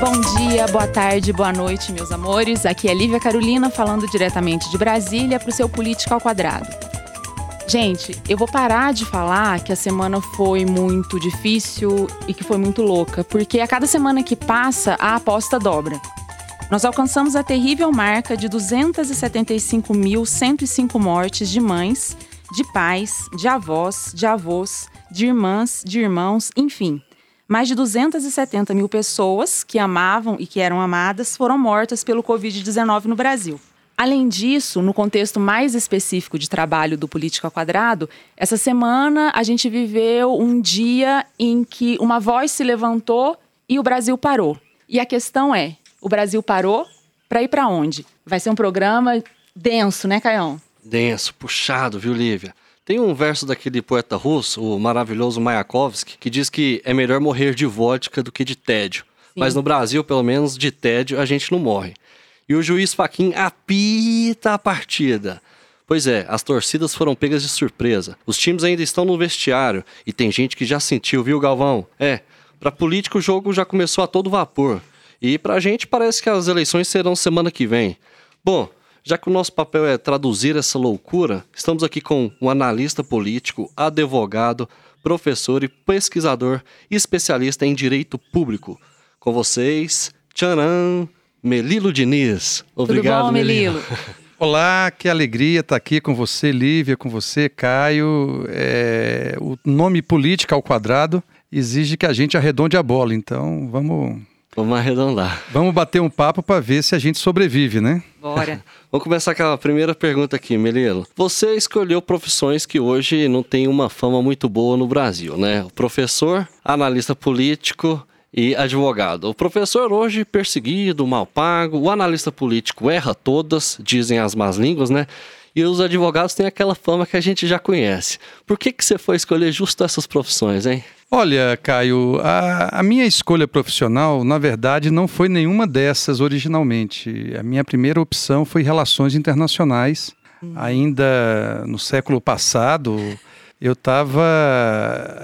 Bom dia, boa tarde, boa noite, meus amores. Aqui é Lívia Carolina falando diretamente de Brasília para o seu Política ao Quadrado. Gente, eu vou parar de falar que a semana foi muito difícil e que foi muito louca, porque a cada semana que passa, a aposta dobra. Nós alcançamos a terrível marca de 275.105 mortes de mães, de pais, de avós, de avós, de irmãs, de irmãos, enfim. Mais de 270 mil pessoas que amavam e que eram amadas foram mortas pelo Covid-19 no Brasil. Além disso, no contexto mais específico de trabalho do Política Quadrado, essa semana a gente viveu um dia em que uma voz se levantou e o Brasil parou. E a questão é: o Brasil parou para ir para onde? Vai ser um programa denso, né, Caião? Denso, puxado, viu, Lívia? Tem um verso daquele poeta russo, o maravilhoso Mayakovsky, que diz que é melhor morrer de vodka do que de tédio. Sim. Mas no Brasil, pelo menos, de tédio a gente não morre e o juiz Faquin apita a partida. Pois é, as torcidas foram pegas de surpresa. Os times ainda estão no vestiário e tem gente que já sentiu, viu, Galvão? É, para político o jogo já começou a todo vapor. E pra gente parece que as eleições serão semana que vem. Bom, já que o nosso papel é traduzir essa loucura, estamos aqui com um analista político, advogado, professor e pesquisador especialista em direito público. Com vocês, tcharam, Melilo Diniz. Obrigado, Tudo bom, Melilo. Olá, que alegria estar aqui com você, Lívia, com você, Caio. É, o nome política ao quadrado exige que a gente arredonde a bola, então vamos. Vamos arredondar. Vamos bater um papo para ver se a gente sobrevive, né? Bora. vamos começar com a primeira pergunta aqui, Melilo. Você escolheu profissões que hoje não têm uma fama muito boa no Brasil, né? O professor, analista político, e advogado. O professor hoje perseguido, mal pago, o analista político erra todas, dizem as más línguas, né? E os advogados têm aquela fama que a gente já conhece. Por que, que você foi escolher justo essas profissões, hein? Olha, Caio, a, a, minha escolha profissional, na verdade, não foi nenhuma dessas originalmente. A minha primeira opção foi relações internacionais. Hum. Ainda no século passado, eu estava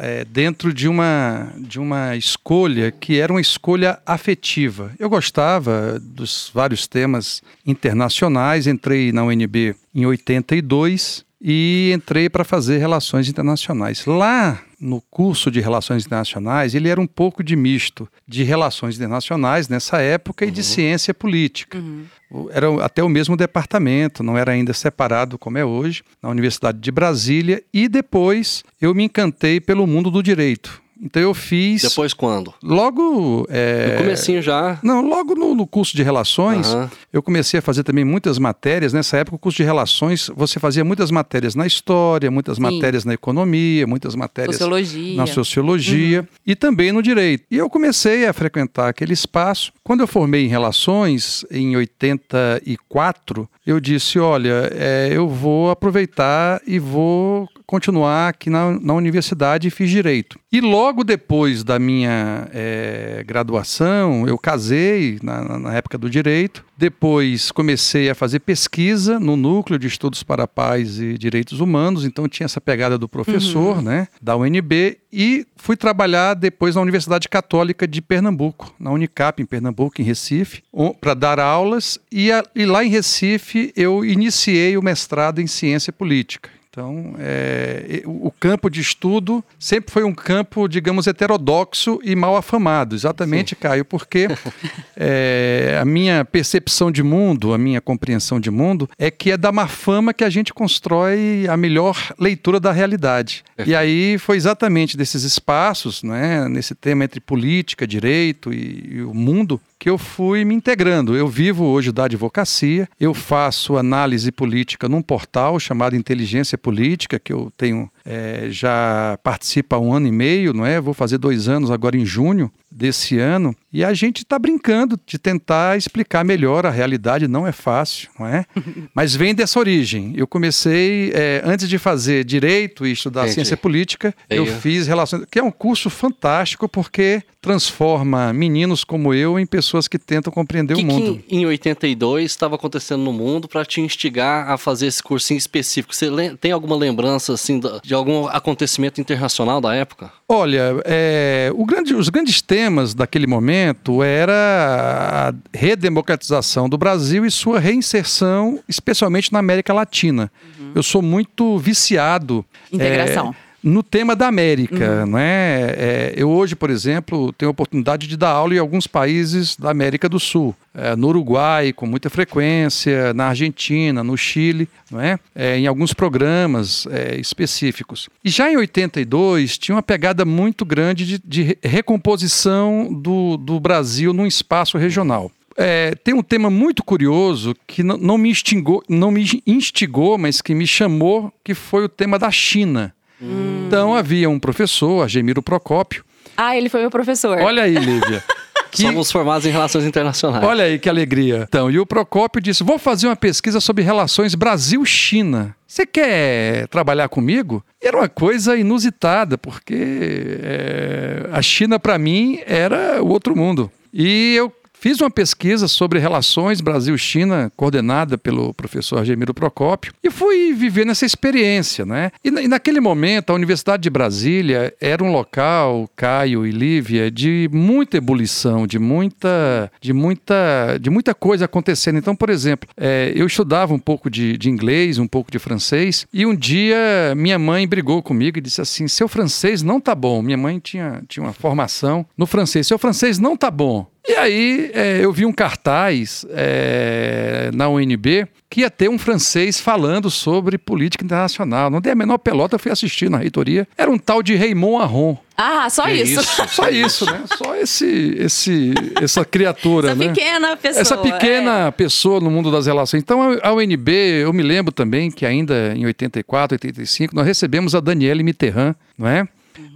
é, dentro de uma, de uma escolha que era uma escolha afetiva. Eu gostava dos vários temas internacionais, entrei na UNB em 82 e entrei para fazer relações internacionais. Lá no curso de relações internacionais, ele era um pouco de misto de relações internacionais nessa época uhum. e de uhum. ciência política. Uhum. Era até o mesmo departamento, não era ainda separado como é hoje, na Universidade de Brasília. E depois eu me encantei pelo mundo do direito. Então eu fiz. Depois quando? Logo. É... No comecinho já. Não, logo no, no curso de relações, uhum. eu comecei a fazer também muitas matérias. Nessa época, o curso de relações, você fazia muitas matérias na história, muitas Sim. matérias na economia, muitas matérias sociologia. na sociologia uhum. e também no direito. E eu comecei a frequentar aquele espaço. Quando eu formei em relações, em 84, eu disse: olha, é, eu vou aproveitar e vou continuar aqui na, na universidade e fiz direito. E logo depois da minha é, graduação, eu casei na, na, época do direito. Depois comecei a fazer pesquisa no núcleo de estudos para paz e direitos humanos. Então tinha essa pegada do professor, uhum. né, da UNB. E fui trabalhar depois na Universidade Católica de Pernambuco, na Unicap em Pernambuco, em Recife, para dar aulas. E, a, e lá em Recife eu iniciei o mestrado em ciência política. Então, é, o campo de estudo sempre foi um campo, digamos, heterodoxo e mal afamado. Exatamente, Sim. Caio, porque é, a minha percepção de mundo, a minha compreensão de mundo, é que é da má fama que a gente constrói a melhor leitura da realidade. É. E aí foi exatamente desses espaços, né, nesse tema entre política, direito e, e o mundo, que eu fui me integrando. Eu vivo hoje da advocacia, eu faço análise política num portal chamado Inteligência Política, que eu tenho é, já participa há um ano e meio, não é? Vou fazer dois anos agora em junho desse ano. E a gente está brincando de tentar explicar melhor a realidade. Não é fácil, não é? Mas vem dessa origem. Eu comecei, é, antes de fazer direito e estudar Entendi. ciência política, eu fiz relações, que é um curso fantástico porque transforma meninos como eu em pessoas que tentam compreender que o mundo. Que em 82 estava acontecendo no mundo para te instigar a fazer esse cursinho específico? Você tem alguma lembrança assim de de algum acontecimento internacional da época? Olha, é, grande, os grandes temas daquele momento era a redemocratização do Brasil e sua reinserção, especialmente na América Latina. Uhum. Eu sou muito viciado. Integração. É, no tema da América, uhum. não é? Eu hoje, por exemplo, tenho a oportunidade de dar aula em alguns países da América do Sul, é, no Uruguai com muita frequência, na Argentina, no Chile, não é? é em alguns programas é, específicos. E já em 82 tinha uma pegada muito grande de, de recomposição do, do Brasil num espaço regional. É, tem um tema muito curioso que não me, instigou, não me instigou, mas que me chamou, que foi o tema da China. Hum. Então havia um professor, Argemiro Procópio. Ah, ele foi meu professor. Olha aí, Lívia. Que... Somos formados em relações internacionais. Olha aí que alegria. Então, e o Procópio disse: Vou fazer uma pesquisa sobre relações Brasil-China. Você quer trabalhar comigo? E era uma coisa inusitada, porque é, a China, para mim, era o outro mundo. E eu Fiz uma pesquisa sobre relações Brasil-China, coordenada pelo professor Argemiro Procópio, e fui viver nessa experiência. Né? E, e, naquele momento, a Universidade de Brasília era um local, Caio e Lívia, de muita ebulição, de muita, de muita, de muita coisa acontecendo. Então, por exemplo, é, eu estudava um pouco de, de inglês, um pouco de francês, e um dia minha mãe brigou comigo e disse assim: seu francês não tá bom. Minha mãe tinha, tinha uma formação no francês, seu francês não tá bom. E aí é, eu vi um cartaz é, na UNB que ia ter um francês falando sobre política internacional. Não dei a menor pelota, eu fui assistir na reitoria. Era um tal de Raymond Aron. Ah, só isso. isso. Só isso, né? Só esse, esse, essa criatura, essa né? pequena pessoa. Essa pequena é. pessoa no mundo das relações. Então, a UNB, eu me lembro também que ainda em 84, 85, nós recebemos a Danielle Mitterrand, não é?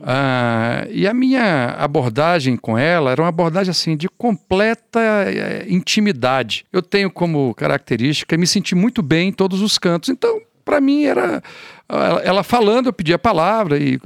Ah, e a minha abordagem com ela era uma abordagem assim de completa é, intimidade. Eu tenho como característica me sentir muito bem em todos os cantos. Então, para mim era ela, ela, falando, eu pedia a palavra e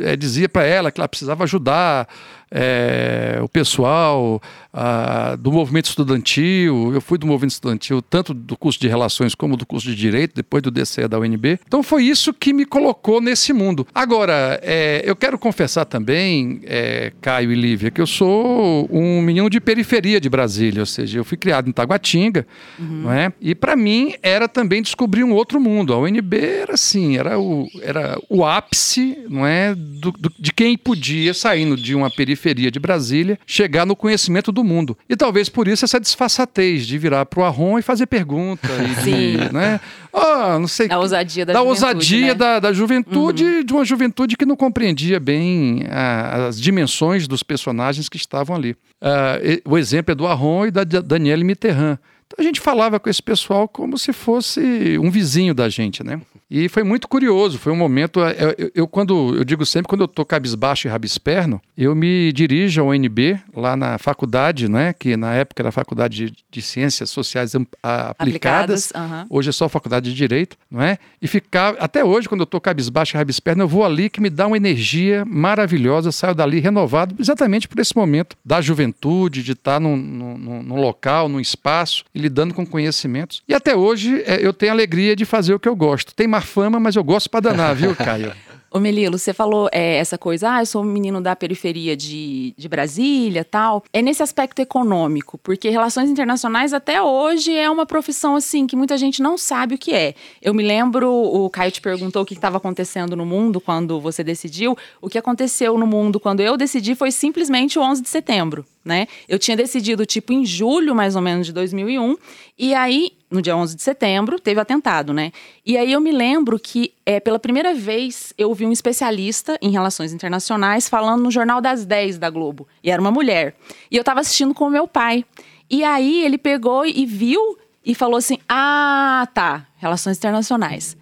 é, dizia para ela que ela precisava ajudar é, o pessoal a, do movimento estudantil. Eu fui do movimento estudantil, tanto do curso de Relações como do curso de Direito, depois do DCE da UNB. Então foi isso que me colocou nesse mundo. Agora, é, eu quero confessar também, é, Caio e Lívia, que eu sou um menino de periferia de Brasília, ou seja, eu fui criado em Taguatinga, uhum. não é? E para mim era também descobrir um outro mundo. A UNB era assim, era o, era o ápice, não é, do, do, de quem podia saindo de uma periferia periferia de Brasília, chegar no conhecimento do mundo. E talvez por isso essa disfarçatez de virar para o Arron e fazer pergunta. E Sim. Né? Oh, não sei. Da ousadia da, da juventude. ousadia né? da, da juventude, uhum. de uma juventude que não compreendia bem a, as dimensões dos personagens que estavam ali. Uh, o exemplo é do Arron e da Danielle Mitterrand. Então a gente falava com esse pessoal como se fosse um vizinho da gente, né? E foi muito curioso, foi um momento. É, eu, eu, eu quando eu digo sempre, quando eu tô cabisbaixo e rabisperno, eu me dirijo ao UNB, lá na faculdade, né? Que na época era a Faculdade de, de Ciências Sociais Aplicadas, Aplicadas hoje é só a Faculdade de Direito, não é? E ficar, até hoje, quando eu tô cabisbaixo e rabisperno, eu vou ali que me dá uma energia maravilhosa, saio dali renovado, exatamente por esse momento da juventude, de estar tá num, num, num local, num espaço, e lidando com conhecimentos. E até hoje é, eu tenho a alegria de fazer o que eu gosto. Tem má fama, mas eu gosto para danar, viu, Caio? Ô Melilo, você falou é, essa coisa, ah, eu sou um menino da periferia de, de Brasília tal. É nesse aspecto econômico, porque relações internacionais até hoje é uma profissão assim que muita gente não sabe o que é. Eu me lembro, o Caio te perguntou o que estava acontecendo no mundo quando você decidiu. O que aconteceu no mundo quando eu decidi foi simplesmente o 11 de setembro né? Eu tinha decidido, tipo, em julho, mais ou menos, de 2001. E aí, no dia 11 de setembro, teve atentado, né? E aí eu me lembro que, é, pela primeira vez, eu vi um especialista em relações internacionais falando no Jornal das 10 da Globo. E era uma mulher. E eu estava assistindo com o meu pai. E aí ele pegou e viu e falou assim: Ah, tá, relações internacionais.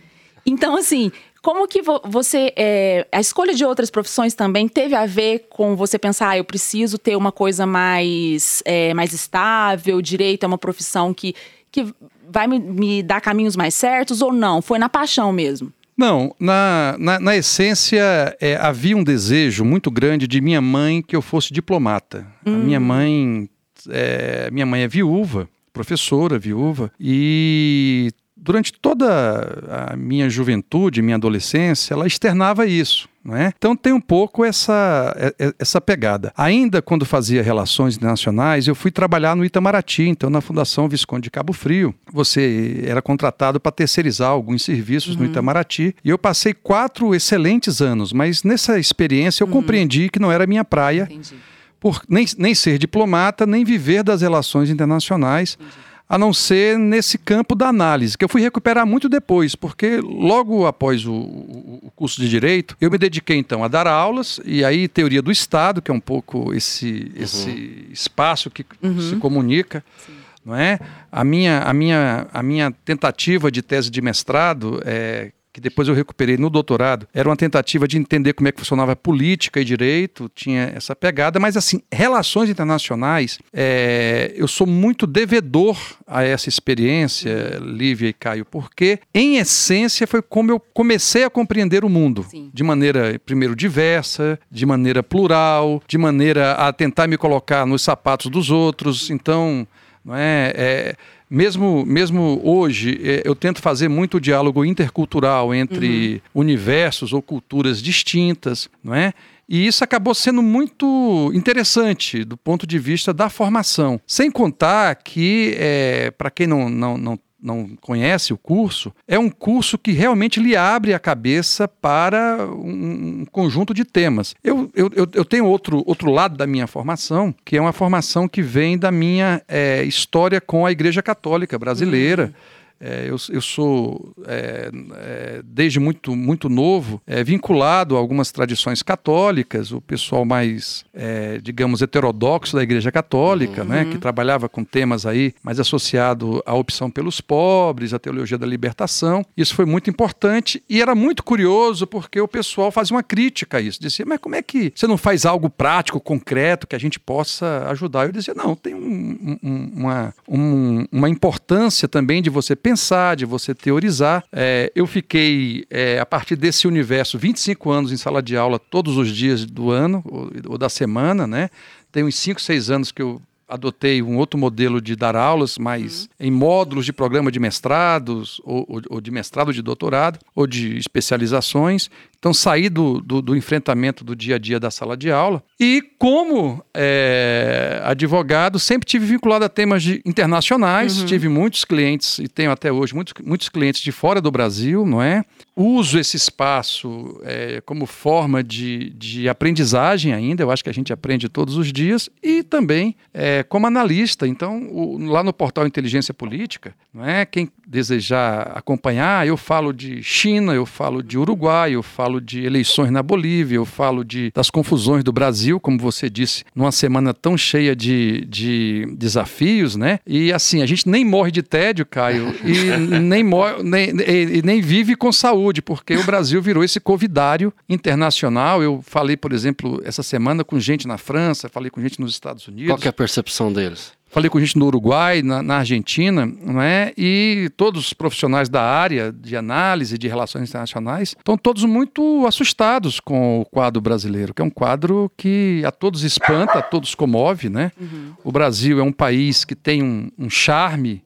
Então, assim, como que você. É, a escolha de outras profissões também teve a ver com você pensar, ah, eu preciso ter uma coisa mais, é, mais estável, direito é uma profissão que, que vai me, me dar caminhos mais certos ou não? Foi na paixão mesmo? Não, na, na, na essência é, havia um desejo muito grande de minha mãe que eu fosse diplomata. Hum. A minha mãe, é, minha mãe é viúva, professora, viúva, e durante toda a minha juventude, minha adolescência, ela externava isso. É? Então tem um pouco essa, é, é, essa pegada. Ainda quando fazia relações internacionais, eu fui trabalhar no Itamaraty, então na Fundação Visconde de Cabo Frio. Você era contratado para terceirizar alguns serviços uhum. no Itamaraty. E eu passei quatro excelentes anos, mas nessa experiência eu uhum. compreendi que não era minha praia. Entendi. Por nem, nem ser diplomata, nem viver das relações internacionais. Entendi a não ser nesse campo da análise, que eu fui recuperar muito depois, porque logo após o, o, curso de Direito, eu me dediquei então a dar aulas, e aí teoria do Estado, que é um pouco esse, uhum. esse espaço que uhum. se comunica. Sim. Não é? a, minha, a, minha, a minha tentativa de tese de mestrado, é, que depois eu recuperei no doutorado, era uma tentativa de entender como é que funcionava política e direito, tinha essa pegada, mas assim, relações internacionais, é, eu sou muito devedor a essa experiência, Lívia e Caio, porque em essência foi como eu comecei a compreender o mundo, Sim. de maneira, primeiro, diversa, de maneira plural, de maneira a tentar me colocar nos sapatos dos outros, então, não é, é mesmo, mesmo hoje, é, eu tento fazer muito diálogo intercultural entre uhum. universos ou culturas distintas, não é? E isso acabou sendo muito interessante do ponto de vista da formação. Sem contar que, é, para quem não, não, não não conhece o curso, é um curso que realmente lhe abre a cabeça para um, conjunto de temas. Eu, eu, eu tenho outro, outro lado da minha formação, que é uma formação que vem da minha é, história com a Igreja Católica brasileira. Uhum é, eu, eu, sou, é, é, desde muito, muito novo, é, vinculado a algumas tradições católicas, o pessoal mais, é, digamos, heterodoxo da Igreja Católica, uhum. né, que trabalhava com temas aí mais associado à opção pelos pobres, à teologia da libertação. Isso foi muito importante e era muito curioso porque o pessoal fazia uma crítica a isso. Dizia, mas como é que você não faz algo prático, concreto, que a gente possa ajudar? Eu dizia, não, tem um, um, uma, um, uma importância também de você pensar, de você teorizar. É, eu fiquei, é, a partir desse universo, 25 anos em sala de aula todos os dias do ano ou, ou da semana, né? Tem uns 5, 6 anos que eu adotei um outro modelo de dar aulas, mas uhum. em módulos de programa de mestrados, ou, ou, ou, de mestrado de doutorado, ou de especializações. Então, saí do, do, do, enfrentamento do dia a dia da sala de aula. E, como é, advogado, sempre tive vinculado a temas de, internacionais. Uhum. Tive muitos clientes, e tenho até hoje muitos, muitos clientes de fora do Brasil, não é? Uso esse espaço é, como forma de, de aprendizagem ainda. Eu acho que a gente aprende todos os dias. E também é, como analista. Então, o, lá no portal Inteligência Política, não é? Quem desejar acompanhar, eu falo de China, eu falo de Uruguai, eu falo de eleições na Bolívia, eu falo de, das confusões do Brasil, como você disse, numa semana tão cheia de, de desafios, né? E assim, a gente nem morre de tédio, Caio, e nem, morre, nem, e, nem vive com saúde, porque o Brasil virou esse covidário internacional. Eu falei, por exemplo, essa semana com gente na França, falei com gente nos Estados Unidos. Qual é a percepção deles? Falei com gente no Uruguai, na, na, Argentina, não é? E todos os profissionais da área de análise de relações internacionais estão todos muito assustados com o quadro brasileiro, que é um quadro que a todos espanta, a todos comove, né? Uhum. O Brasil é um país que tem um, um charme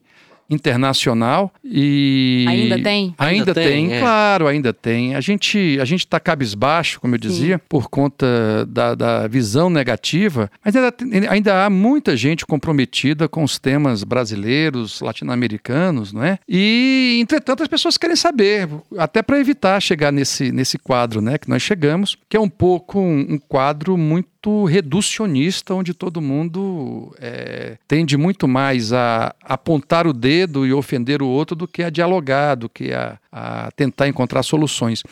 internacional e ainda tem ainda, ainda tem, tem é. claro ainda tem a gente a gente está cabisbaixo como eu dizia Sim. por conta da, da visão negativa mas ainda, ainda há muita gente comprometida com os temas brasileiros latino-americanos não é e entretanto as pessoas querem saber até para evitar chegar nesse nesse quadro né que nós chegamos que é um pouco um, um quadro muito muito reducionista, onde todo mundo é, tende muito mais a apontar o dedo e ofender o outro do que a dialogar, do que a, a tentar encontrar soluções.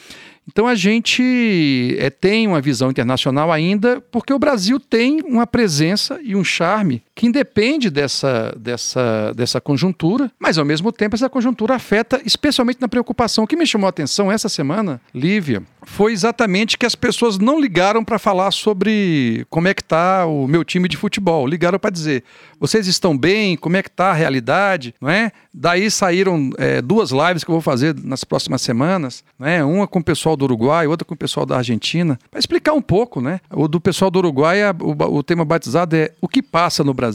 Então a gente é, tem uma visão internacional ainda, porque o Brasil tem uma presença e um charme que independe dessa, dessa, dessa conjuntura, mas ao mesmo tempo essa conjuntura afeta especialmente na preocupação. O que me chamou a atenção essa semana, Lívia, foi exatamente que as pessoas não ligaram para falar sobre como é que está o meu time de futebol. Ligaram para dizer, vocês estão bem? Como é que está a realidade? Não é? Daí saíram é, duas lives que eu vou fazer nas próximas semanas, né? uma com o pessoal do Uruguai, outra com o pessoal da Argentina, para explicar um pouco, né? O do pessoal do Uruguai, o, o tema batizado é o que passa no Brasil,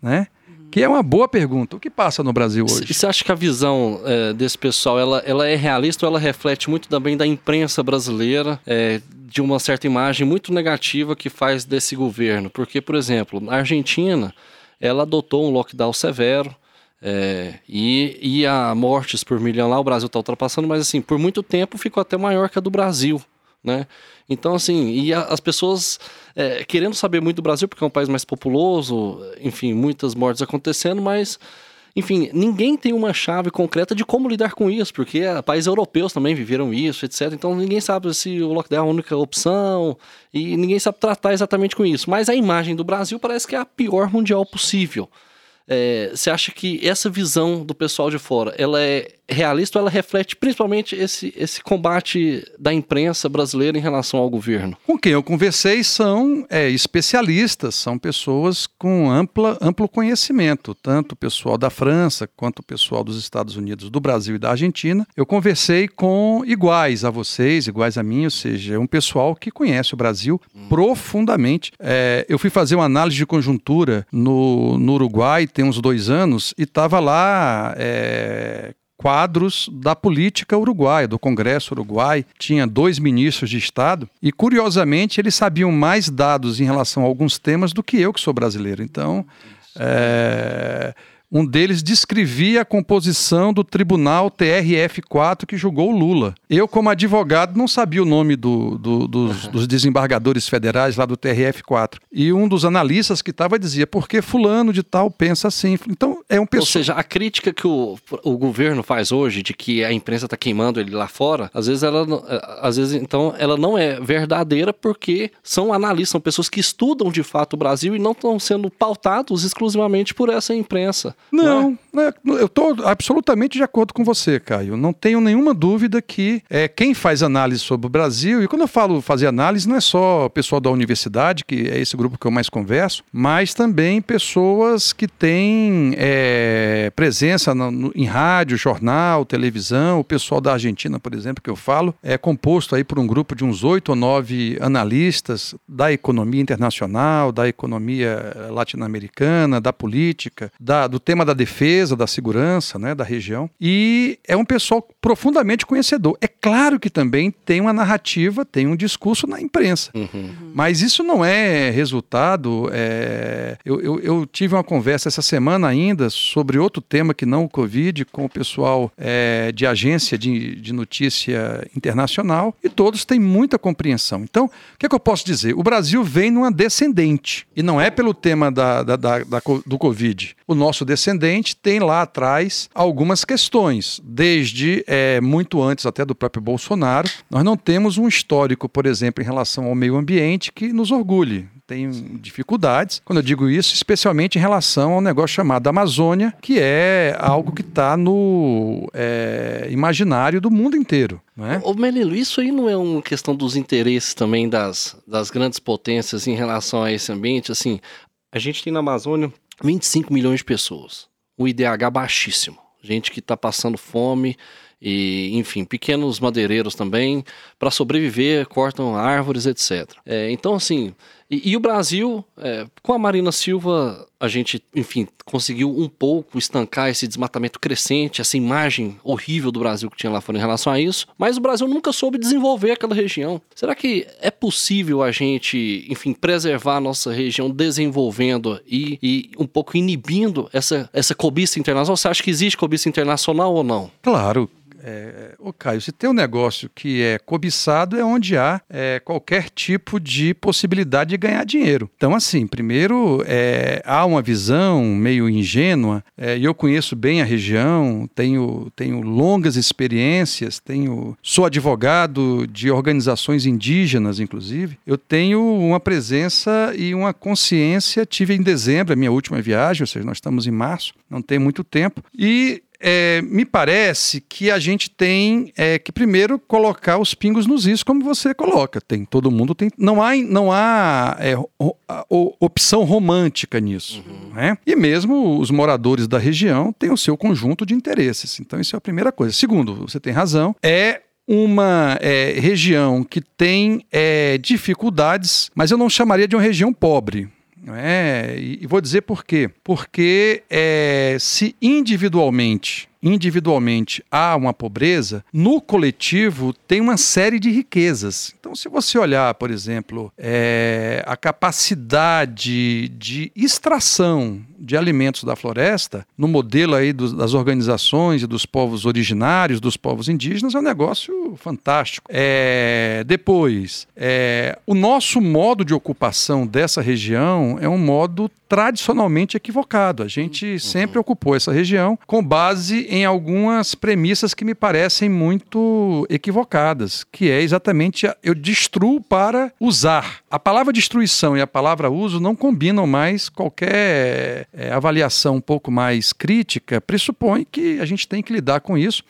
né? Que é uma boa pergunta. O que passa no Brasil hoje? Você acha que a visão é, desse pessoal ela, ela é realista ou ela reflete muito também da imprensa brasileira, é, de uma certa imagem muito negativa que faz desse governo? Porque, por exemplo, a Argentina ela adotou um lockdown severo. É, e, e a mortes por milhão lá, o Brasil está ultrapassando, mas assim, por muito tempo ficou até maior que a do Brasil né? Então, assim, e a, as pessoas é, querendo saber muito do Brasil, porque é um país mais populoso, enfim, muitas mortes acontecendo, mas, enfim, ninguém tem uma chave concreta de como lidar com isso, porque é, países europeus também viveram isso, etc. Então, ninguém sabe se o lockdown é a única opção e ninguém sabe tratar exatamente com isso. Mas a imagem do Brasil parece que é a pior mundial possível. É, você acha que essa visão do pessoal de fora, ela é realista ela reflete principalmente esse, esse combate da imprensa brasileira em relação ao governo? Com quem eu conversei são é, especialistas, são pessoas com ampla, amplo conhecimento, tanto o pessoal da França quanto o pessoal dos Estados Unidos, do Brasil e da Argentina. Eu conversei com iguais a vocês, iguais a mim, ou seja, um pessoal que conhece o Brasil hum. profundamente. É, eu fui fazer uma análise de conjuntura no, no Uruguai tem uns dois anos e estava lá é, quadros da política uruguaia, do Congresso Uruguai. Tinha dois ministros de Estado e, curiosamente, eles sabiam mais dados em relação a alguns temas do que eu, que sou brasileiro. Então, é, um deles descrevia a composição do tribunal TRF4 que julgou Lula. Eu, como advogado, não sabia o nome do, do, dos, dos, desembargadores federais lá do TRF4. E um dos analistas que estava dizia, por que fulano de tal pensa assim? Então, é um pessoal... Ou seja, a crítica que o, o governo faz hoje de que a imprensa está queimando ele lá fora, às vezes ela, às vezes, então, ela não é verdadeira porque são analistas, são pessoas que estudam de fato o Brasil e não estão sendo pautados exclusivamente por essa imprensa. Não, não é? eu estou absolutamente de acordo com você, Caio. Não tenho nenhuma dúvida que é, quem faz análise sobre o Brasil, e quando eu falo fazer análise, não é só pessoal da universidade, que é esse grupo que eu mais converso, mas também pessoas que têm é, presença no, no, em rádio, jornal, televisão. O pessoal da Argentina, por exemplo, que eu falo, é composto aí por um grupo de uns oito ou nove analistas da economia internacional, da economia latino-americana, da política, da, do tema da defesa, da segurança, né, da região. E é um pessoal profundamente conhecedor. É claro que também tem uma narrativa, tem um discurso na imprensa. Uhum. Mas isso não é resultado. É... Eu, eu, eu, tive uma conversa essa semana ainda sobre outro tema que não o Covid, com o pessoal é, de agência de, de notícia internacional, e todos têm muita compreensão. Então, o que, é que eu posso dizer? O Brasil vem numa descendente. E não é pelo tema da, da, da, da do Covid. O nosso descendente tem lá atrás algumas questões, desde é, muito antes até do próprio Bolsonaro. Nós não temos um histórico, por exemplo, em relação ao meio ambiente que nos orgulhe tem dificuldades. Quando eu digo isso, especialmente em relação ao negócio chamado Amazônia, que é algo que está no é, imaginário do mundo inteiro. Né? Ô Melilo, isso aí não é uma questão dos interesses também das, das grandes potências em relação a esse ambiente? Assim, a gente tem na Amazônia 25 milhões de pessoas. Um IDH baixíssimo. Gente que está passando fome e, enfim, pequenos madeireiros também, para sobreviver, cortam árvores, etc. É, então, assim, e, e o Brasil, é, com a Marina Silva, a gente, enfim, conseguiu um pouco estancar esse desmatamento crescente, essa imagem horrível do Brasil que tinha lá fora em relação a isso, mas o Brasil nunca soube desenvolver aquela região. Será que é possível a gente, enfim, preservar a nossa região desenvolvendo e, e um pouco inibindo essa, essa cobiça internacional? Você acha que existe cobiça internacional ou não? Claro, é, ô Caio, se tem um negócio que é cobiçado é onde há é, qualquer tipo de possibilidade de ganhar dinheiro. Então, assim, primeiro é, há uma visão meio ingênua, é, e eu conheço bem a região, tenho, tenho longas experiências, tenho, sou advogado de organizações indígenas, inclusive. Eu tenho uma presença e uma consciência, tive em dezembro a minha última viagem, ou seja, nós estamos em março, não tem muito tempo, e é, me parece que a gente tem é, que primeiro colocar os pingos nos is, como você coloca. Tem todo mundo tem. Não há, não há é, opção romântica nisso. Uhum. Né? E mesmo os moradores da região têm o seu conjunto de interesses. Então, isso é a primeira coisa. Segundo, você tem razão, é uma é, região que tem é, dificuldades, mas eu não chamaria de uma região pobre é? e, e vou dizer por quê. Porque é, se individualmente individualmente há uma pobreza, no coletivo tem uma série de riquezas. Então, se você olhar, por exemplo, é, a capacidade de extração de alimentos da floresta, no modelo aí dos, das organizações e dos povos originários, dos povos indígenas, é um negócio fantástico. É, depois, é, o nosso modo de ocupação dessa região é um modo tradicionalmente equivocado. A gente uhum. sempre ocupou essa região com base em algumas premissas que me parecem muito equivocadas, que é exatamente eu destruo para usar. A palavra destruição e a palavra uso não combinam mais. Qualquer é, avaliação um pouco mais crítica pressupõe que a gente tem que lidar com isso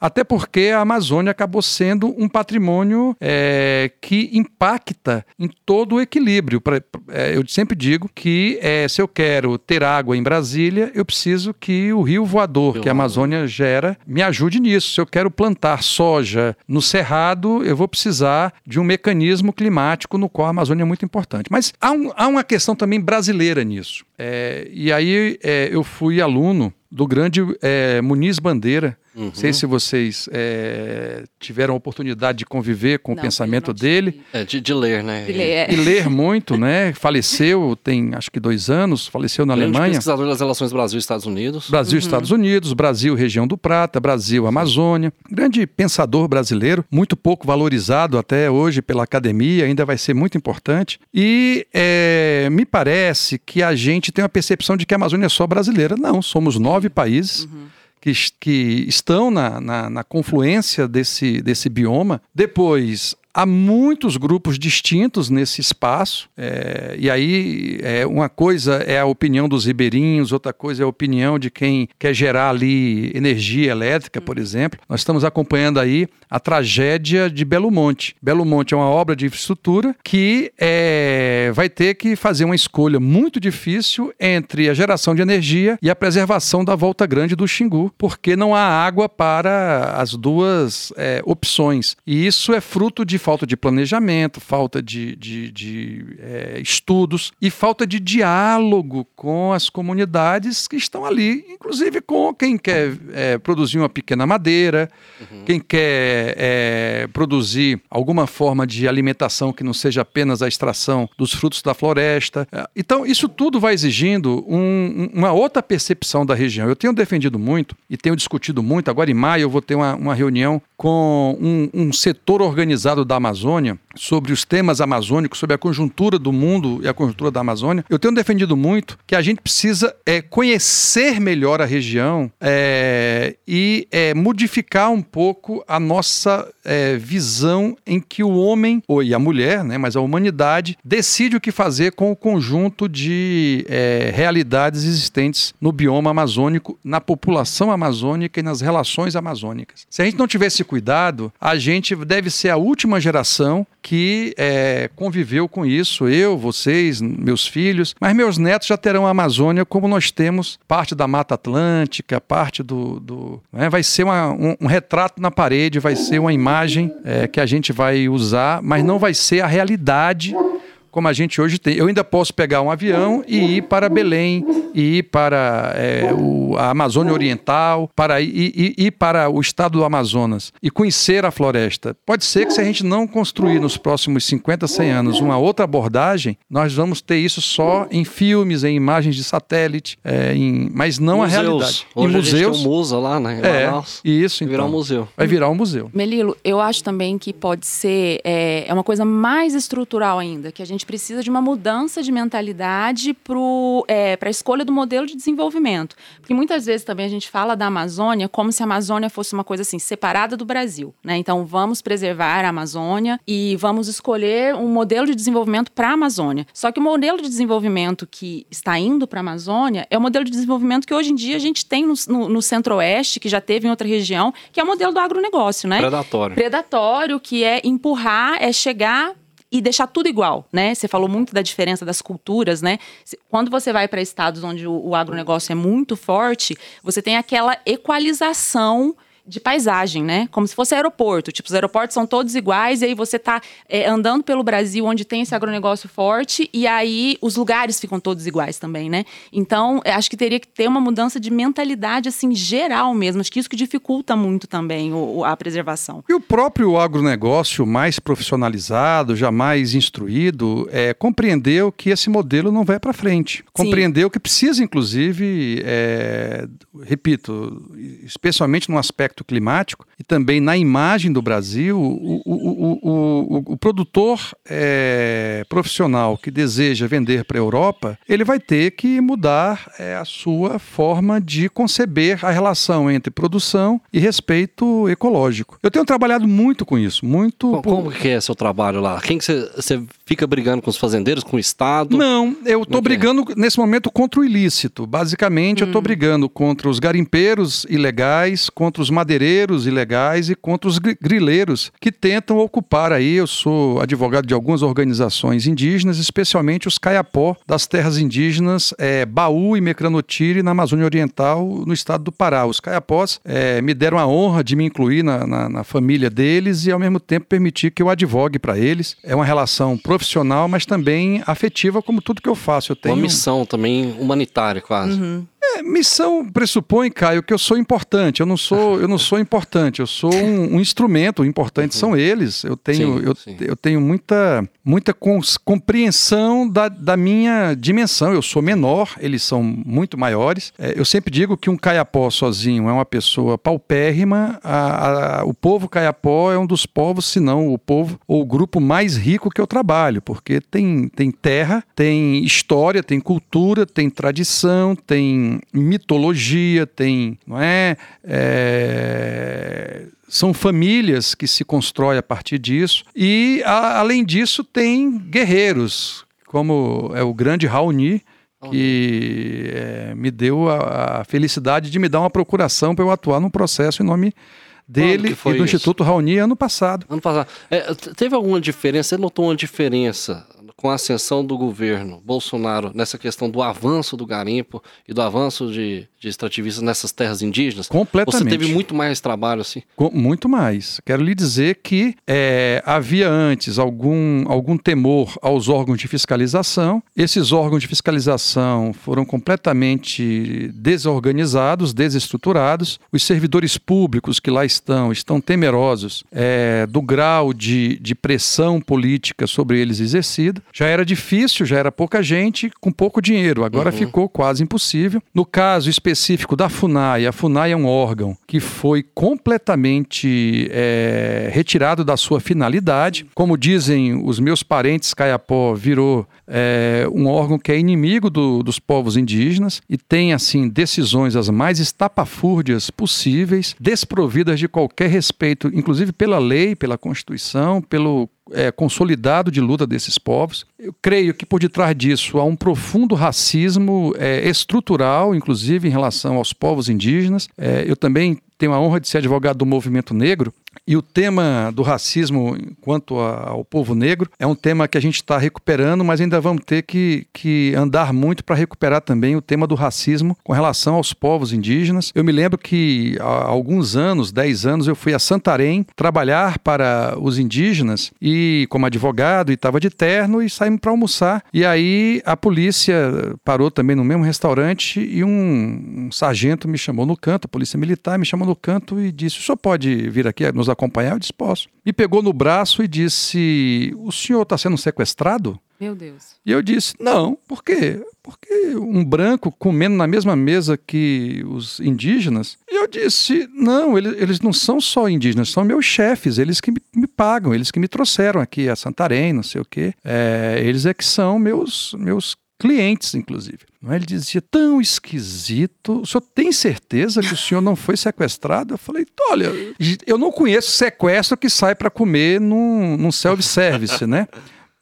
até porque a Amazônia acabou sendo um patrimônio é, que impacta em todo o equilíbrio. É, eu sempre digo que é, se eu quero ter água em Brasília, eu preciso que o rio voador que a Amazônia gera me ajude nisso. Se eu quero plantar soja no Cerrado, eu vou precisar de um mecanismo climático no qual a Amazônia é muito importante. Mas há, um, há uma questão também brasileira nisso. É, e aí é, eu fui aluno do grande é, Muniz Bandeira. Uhum. Não sei se vocês é, tiveram a oportunidade de conviver com não, o pensamento dele. É, de, de, ler, né? De ler, é. E ler muito, né? Faleceu, tem acho que dois anos, faleceu na grande Alemanha. pesquisador das relações Brasil-Estados Unidos. Brasil-Estados uhum. Unidos, Brasil, região do Prata, Brasil-Amazônia. Grande pensador brasileiro, muito pouco valorizado até hoje pela academia, ainda vai ser muito importante. E é, me parece que a gente tem uma percepção de que a Amazônia é só brasileira. Não, somos nove países. Uhum. Que, que, estão na, na, na, confluência desse, desse bioma. Depois, há muitos grupos distintos nesse espaço, é, e aí é, uma coisa é a opinião dos ribeirinhos, outra coisa é a opinião de quem quer gerar ali energia elétrica, por exemplo. Nós estamos acompanhando aí a tragédia de Belo Monte. Belo Monte é uma obra de infraestrutura que é, vai ter que fazer uma escolha muito difícil entre a geração de energia e a preservação da volta grande do Xingu, porque não há água para as duas é, opções. E isso é fruto de falta de planejamento, falta de, de, de é, estudos e falta de diálogo com as comunidades que estão ali, inclusive com quem quer é, produzir uma pequena madeira, uhum. quem quer é, produzir alguma forma de alimentação que não seja apenas a extração dos frutos da floresta. Então, isso tudo vai exigindo um, uma outra percepção da região. Eu tenho defendido muito e tenho discutido muito. Agora, em maio, eu vou ter uma, uma reunião com um, um setor organizado da da Amazônia, sobre os temas amazônicos, sobre a conjuntura do mundo e a conjuntura da Amazônia, eu tenho defendido muito que a gente precisa é, conhecer melhor a região é, e é, modificar um pouco a nossa é, visão em que o homem, ou e a mulher, né, mas a humanidade, decide o que fazer com o conjunto de é, realidades existentes no bioma amazônico, na população amazônica e nas relações amazônicas. Se a gente não tiver esse cuidado, a gente deve ser a última geração que é, conviveu com isso, eu, vocês, meus filhos, mas meus netos já terão a Amazônia como nós temos parte da Mata Atlântica, parte do. do né? Vai ser uma, um, um, retrato na parede, vai ser uma imagem é, que a gente vai usar, mas não vai ser a realidade como a gente hoje tem. Eu ainda posso pegar um avião e ir para Belém, e ir para é, o, a Amazônia Oriental, para ir, ir, para o estado do Amazonas e conhecer a floresta. Pode ser que se a gente não construir nos próximos 50, 100 anos uma outra abordagem, nós vamos ter isso só em filmes, em imagens de satélite, é, em, mas não museus. a realidade. Hoje em museus. A gente tem um musa lá, né? É, isso, então. Virar um então. museu. Vai virar um museu. Melilo, eu acho também que pode ser é, é uma coisa mais estrutural ainda, que a gente gente precisa de uma mudança de mentalidade para é, a escolha do modelo de desenvolvimento. Porque muitas vezes também a gente fala da Amazônia como se a Amazônia fosse uma coisa assim, separada do Brasil. Né? Então vamos preservar a Amazônia e vamos escolher um modelo de desenvolvimento para a Amazônia. Só que o modelo de desenvolvimento que está indo para a Amazônia é o modelo de desenvolvimento que hoje em dia a gente tem no, no, no centro-oeste, que já teve em outra região, que é o modelo do agronegócio, né? Predatório. Predatório, que é empurrar, é chegar e deixar tudo igual, né? Você falou muito da diferença das culturas, né? Quando você vai para estados onde o, o agronegócio é muito forte, você tem aquela equalização de paisagem, né? Como se fosse aeroporto. Tipo, os aeroportos são todos iguais, e aí você tá é, andando pelo Brasil, onde tem esse agronegócio forte, e aí os lugares ficam todos iguais também, né? Então, acho que teria que ter uma mudança de mentalidade, assim, geral mesmo. Acho que isso que dificulta muito também o, a preservação. E o próprio agronegócio mais profissionalizado, já mais instruído, é, compreendeu que esse modelo não vai para frente. Compreendeu Sim. que precisa, inclusive, é, repito, especialmente no aspecto climático e também na imagem do Brasil, o, o, o, o produtor é, profissional que deseja vender para a Europa, ele vai ter que mudar é, a sua forma de conceber a relação entre produção e respeito ecológico. Eu tenho trabalhado muito com isso, muito. Como, por... como que é seu trabalho lá? Quem que você fica brigando com os fazendeiros, com o Estado? Não, eu estou é, é brigando é? nesse momento contra o ilícito. Basicamente, hum. eu estou brigando contra os garimpeiros ilegais, contra os madeireiros ilegais e contra os grileiros que tentam ocupar aí. Eu sou advogado de algumas organizações indígenas, especialmente os caiapó das terras indígenas é, Baú e Mecranotiri na Amazônia Oriental, no estado do Pará. Os caiapós é, me deram a honra de me incluir na, na, na família deles e, ao mesmo tempo, permitir que eu advogue para eles. É uma relação profissional, mas também afetiva, como tudo que eu faço. Eu tenho... Uma missão também humanitária, quase. Uhum. É, missão pressupõe, Caio, que eu sou importante. Eu não sou, eu não sou importante. Eu sou um, um instrumento. O importante uhum. são eles. Eu tenho, sim, eu, sim. eu tenho muita, muita compreensão da, da minha dimensão. Eu sou menor, eles são muito maiores. É, eu sempre digo que um caiapó sozinho é uma pessoa paupérrima. A, a, o povo caiapó é um dos povos, se não o povo ou o grupo mais rico que eu trabalho, porque tem, tem terra, tem história, tem cultura, tem tradição, tem mitologia, tem, não é, é são famílias que se constroem a partir disso. E, a, além disso, tem guerreiros, como é o grande Raoni, que é, me deu a, a, felicidade de me dar uma procuração para eu atuar num processo em nome dele e do isso? Instituto Raoni ano passado. Ano passado. É, teve alguma diferença? Você notou uma diferença com a ascensão do governo Bolsonaro nessa questão do avanço do garimpo e do avanço de, de extrativistas nessas terras indígenas? Completamente. Você teve muito mais trabalho assim? Com, muito mais. Quero lhe dizer que é, havia antes algum, algum temor aos órgãos de fiscalização. Esses órgãos de fiscalização foram completamente desorganizados, desestruturados. Os servidores públicos que lá estão estão temerosos é, do grau de, de pressão política sobre eles exercida já era difícil, já era pouca gente, com pouco dinheiro. Agora uhum. ficou quase impossível. No caso específico da FUNAI, a FUNAI é um órgão que foi completamente é, retirado da sua finalidade. Como dizem os meus parentes, Caiapó virou é, um órgão que é inimigo do, dos povos indígenas e tem, assim, decisões as mais estapafúrdias possíveis, desprovidas de qualquer respeito, inclusive pela lei, pela Constituição, pelo é, consolidado de luta desses povos. Eu creio que por detrás disso há um profundo racismo é, estrutural, inclusive em relação aos povos indígenas. É, eu também tenho a honra de ser advogado do movimento negro e o tema do racismo quanto ao povo negro é um tema que a gente está recuperando, mas ainda vamos ter que, que andar muito para recuperar também o tema do racismo com relação aos povos indígenas. Eu me lembro que há alguns anos, 10 anos, eu fui a Santarém trabalhar para os indígenas e como advogado e estava de terno e saímos para almoçar. E aí a polícia parou também no mesmo restaurante e um, um sargento me chamou no canto, a polícia militar me chamou no canto e disse: "O senhor pode vir aqui nos acompanhar, eu disse, posso. Me pegou no braço e disse, o senhor está sendo sequestrado? Meu Deus. E eu disse, não, por quê? Porque um branco comendo na mesma mesa que os indígenas. E eu disse, não, eles, eles não são só indígenas, são meus chefes, eles que me, me pagam, eles que me trouxeram aqui a Santarém, não sei o quê. É, eles é que são meus, meus clientes, inclusive. É? Ele dizia, tão esquisito, o senhor tem certeza que o senhor não foi sequestrado? Eu falei, olha, eu não conheço sequestro que sai para comer num, num self-service, né?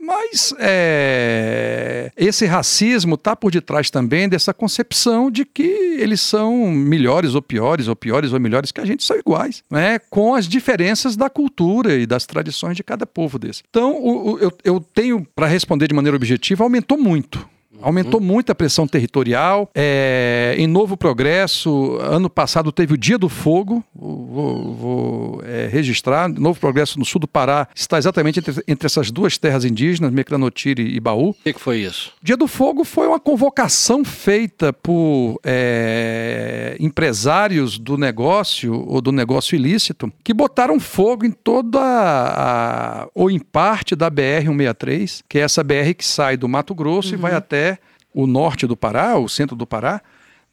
Mas é, esse racismo está por detrás também dessa concepção de que eles são melhores ou piores, ou piores ou melhores, que a gente são iguais, né? com as diferenças da cultura e das tradições de cada povo desse. Então, o, o, eu, eu tenho, para responder de maneira objetiva, aumentou muito Aumentou uhum. muito a pressão territorial. É, em Novo Progresso, ano passado teve o Dia do Fogo, vou, vou é, registrar. Novo Progresso, no sul do Pará, está exatamente entre, entre essas duas terras indígenas, Mecranotiri e Baú. O que, que, foi isso? Dia do Fogo foi uma convocação feita por é, empresários do negócio ou do negócio ilícito que botaram fogo em toda a, a ou em parte da BR-163, que é essa BR que sai do Mato Grosso uhum. e vai até o norte do Pará, o centro do Pará,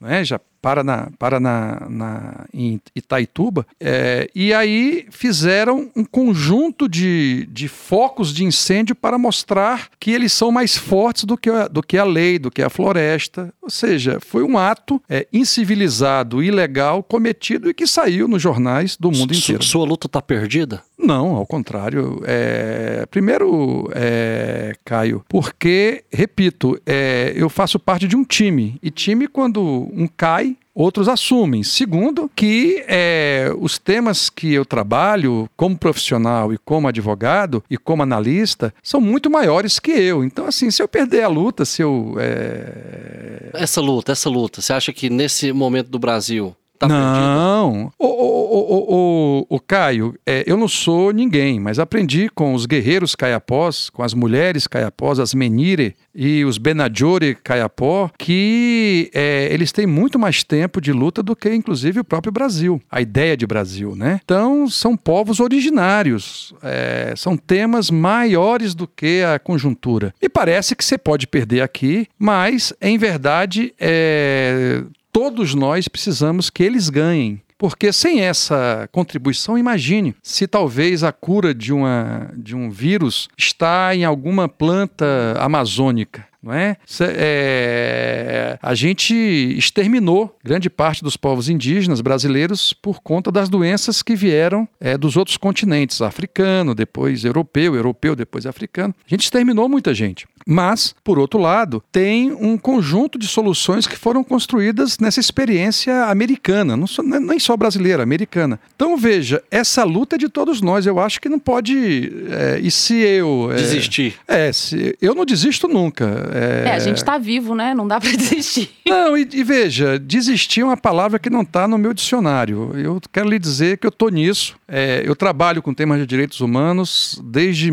né? já para, na, para na, na, em Itaituba, é, e aí fizeram um conjunto de, de focos de incêndio para mostrar que eles são mais fortes do que, a, do que a lei, do que a floresta. Ou seja, foi um ato é, incivilizado, ilegal, cometido e que saiu nos jornais do mundo inteiro. Sua luta está perdida? Não, ao contrário. É, primeiro, é, Caio, porque, repito, é, eu faço parte de um time. E time, quando um cai, outros assumem. Segundo, que é, os temas que eu trabalho como profissional e como advogado e como analista são muito maiores que eu. Então, assim, se eu perder a luta, se eu. É... Essa luta, essa luta, você acha que nesse momento do Brasil Tá não. O, o, o, o, Caio, é, eu não sou ninguém, mas aprendi com os guerreiros caiapós, com as mulheres caiapós, as menire e os benadjore caiapó, que é, eles têm muito mais tempo de luta do que, inclusive, o próprio Brasil. A ideia de Brasil, né? Então, são povos originários. É, são temas maiores do que a conjuntura. E parece que você pode perder aqui, mas, em verdade, é, todos nós precisamos que eles ganhem. Porque sem essa contribuição, imagine se talvez a cura de, uma, de um vírus está em alguma planta amazônica não é? é? A gente exterminou grande parte dos povos indígenas brasileiros por conta das doenças que vieram é, dos outros continentes, africano, depois europeu, europeu, depois africano. A gente exterminou muita gente. Mas, por outro lado, tem um conjunto de soluções que foram construídas nessa experiência americana, não só, nem só brasileira, americana. Então, veja, essa luta é de todos nós. Eu acho que não pode. É, e se eu. É, Desistir. É, se, eu não desisto nunca. É, é a gente está vivo, né? Não dá para desistir. Não, e, e, veja, desistir é uma palavra que não está no meu dicionário. Eu quero lhe dizer que eu estou nisso. É, eu trabalho com temas de direitos humanos desde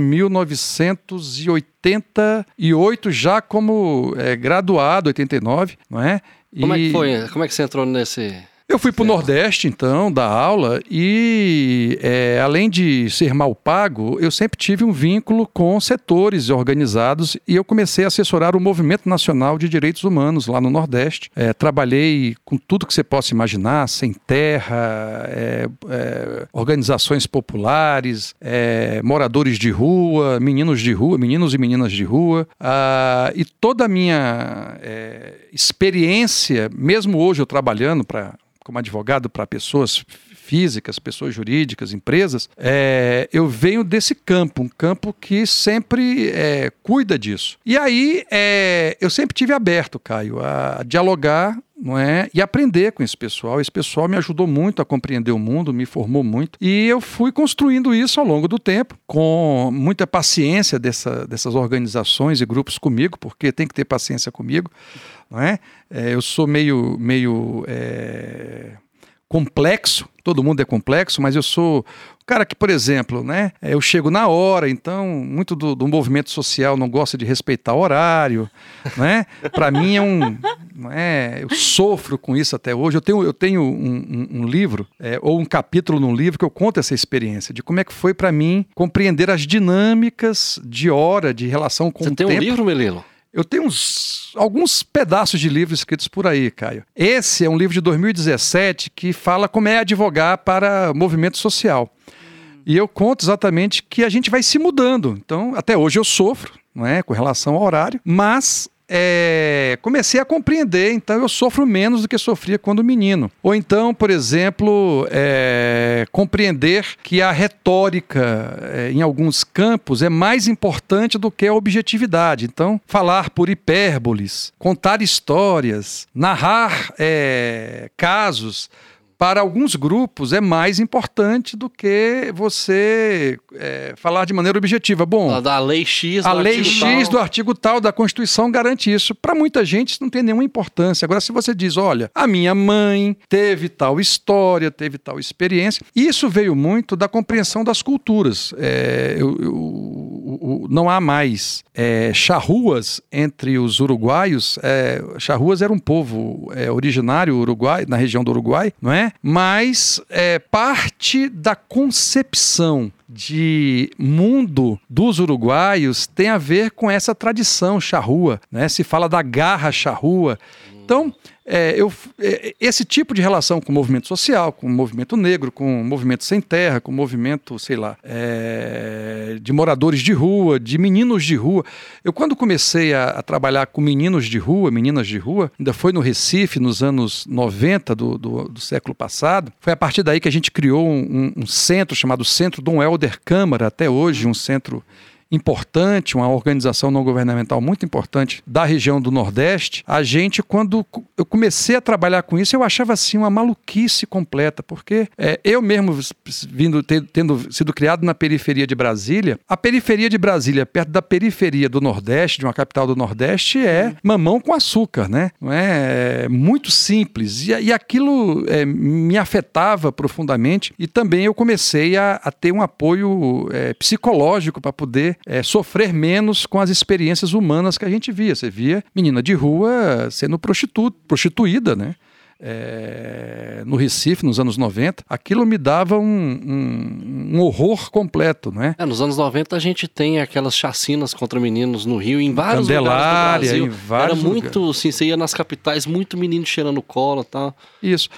1988, já como é, graduado, 89, não é? Como é que foi? Como é que você entrou nesse eu fui para o Nordeste, então, dar aula, e é, além de ser mal pago, eu sempre tive um vínculo com setores organizados e eu comecei a assessorar o Movimento Nacional de Direitos Humanos lá no Nordeste. É, trabalhei com tudo que você possa imaginar, sem terra, é, é organizações populares, é, moradores de rua, meninos de rua, meninos e meninas de rua, ah, e toda a minha é, experiência, mesmo hoje eu trabalhando para como advogado para pessoas físicas, pessoas jurídicas, empresas, é, eu venho desse campo, um campo que sempre é, cuida disso. E aí é, eu sempre tive aberto, Caio, a dialogar não é? E aprender com esse pessoal. Esse pessoal me ajudou muito a compreender o mundo, me formou muito. E eu fui construindo isso ao longo do tempo, com muita paciência dessa, dessas organizações e grupos comigo, porque tem que ter paciência comigo, não é? é eu sou meio, meio é, complexo, todo mundo é complexo, mas eu sou cara que, por exemplo, né, é, eu chego na hora, então muito do, do movimento social não gosta de respeitar horário, né? Para mim é um, é, eu sofro com isso até hoje. Eu tenho, eu tenho um, um, um livro é, ou um capítulo num livro que eu conto essa experiência de como é que foi para mim compreender as dinâmicas de hora, de relação com Você o tempo. Você tem um livro, Melilo? Eu tenho uns, alguns pedaços de livros escritos por aí, Caio. Esse é um livro de 2017 que fala como é advogar para movimento social. E eu conto exatamente que a gente vai se mudando. Então, até hoje eu sofro, não é, com relação ao horário, mas é, comecei a compreender, então eu sofro menos do que sofria quando menino. Ou então, por exemplo, é, compreender que a retórica é, em alguns campos é mais importante do que a objetividade. Então, falar por hipérboles, contar histórias, narrar é, casos para alguns grupos é mais importante do que você é, falar de maneira objetiva. Bom, a da lei X, do a lei artigo X tal. do artigo tal da Constituição garante isso. Para muita gente isso não tem nenhuma importância. Agora, se você diz, olha, a minha mãe teve tal história, teve tal experiência, isso veio muito da compreensão das culturas. É, eu- eu- o- não há mais é, charruas entre os uruguaios. É, charruas era um povo é, originário uruguai, na região do Uruguai, não é? Mas é, parte da concepção de mundo dos uruguaios tem a ver com essa tradição charrua, né? Se fala da garra charrua. Então, é, eu, é, esse tipo de relação com o movimento social, com o movimento negro, com o movimento sem terra, com o movimento, sei lá, é, de moradores de rua, de meninos de rua. Eu, quando comecei a, a trabalhar com meninos de rua, meninas de rua, ainda foi no Recife, nos anos 90 do, do, do século passado, foi a partir daí que a gente criou um, um centro chamado Centro Dom Helder Câmara, até hoje, um centro importante, uma organização não governamental muito importante da região do Nordeste, a gente, quando eu comecei a trabalhar com isso, eu achava assim uma maluquice completa, porque é, eu mesmo vindo, te- tendo sido criado na periferia de Brasília, a periferia de Brasília, perto da periferia do Nordeste, de uma capital do Nordeste, é mamão com açúcar, né? Não é, É muito simples. E, e aquilo é, me afetava profundamente e também eu comecei a, a ter um apoio é, psicológico para poder é, sofrer menos com as experiências humanas que a gente via. Você via menina de rua sendo prostitu prostituída, né? É, no Recife, nos anos 90, aquilo me dava um, um- um horror completo, não é? Nos anos 90 a gente tem aquelas chacinas contra meninos no Rio, em vários Candelária, lugares do em Brasil. vários Era muito, assim, você ia nas capitais, muito menino cheirando cola e tal. Isso.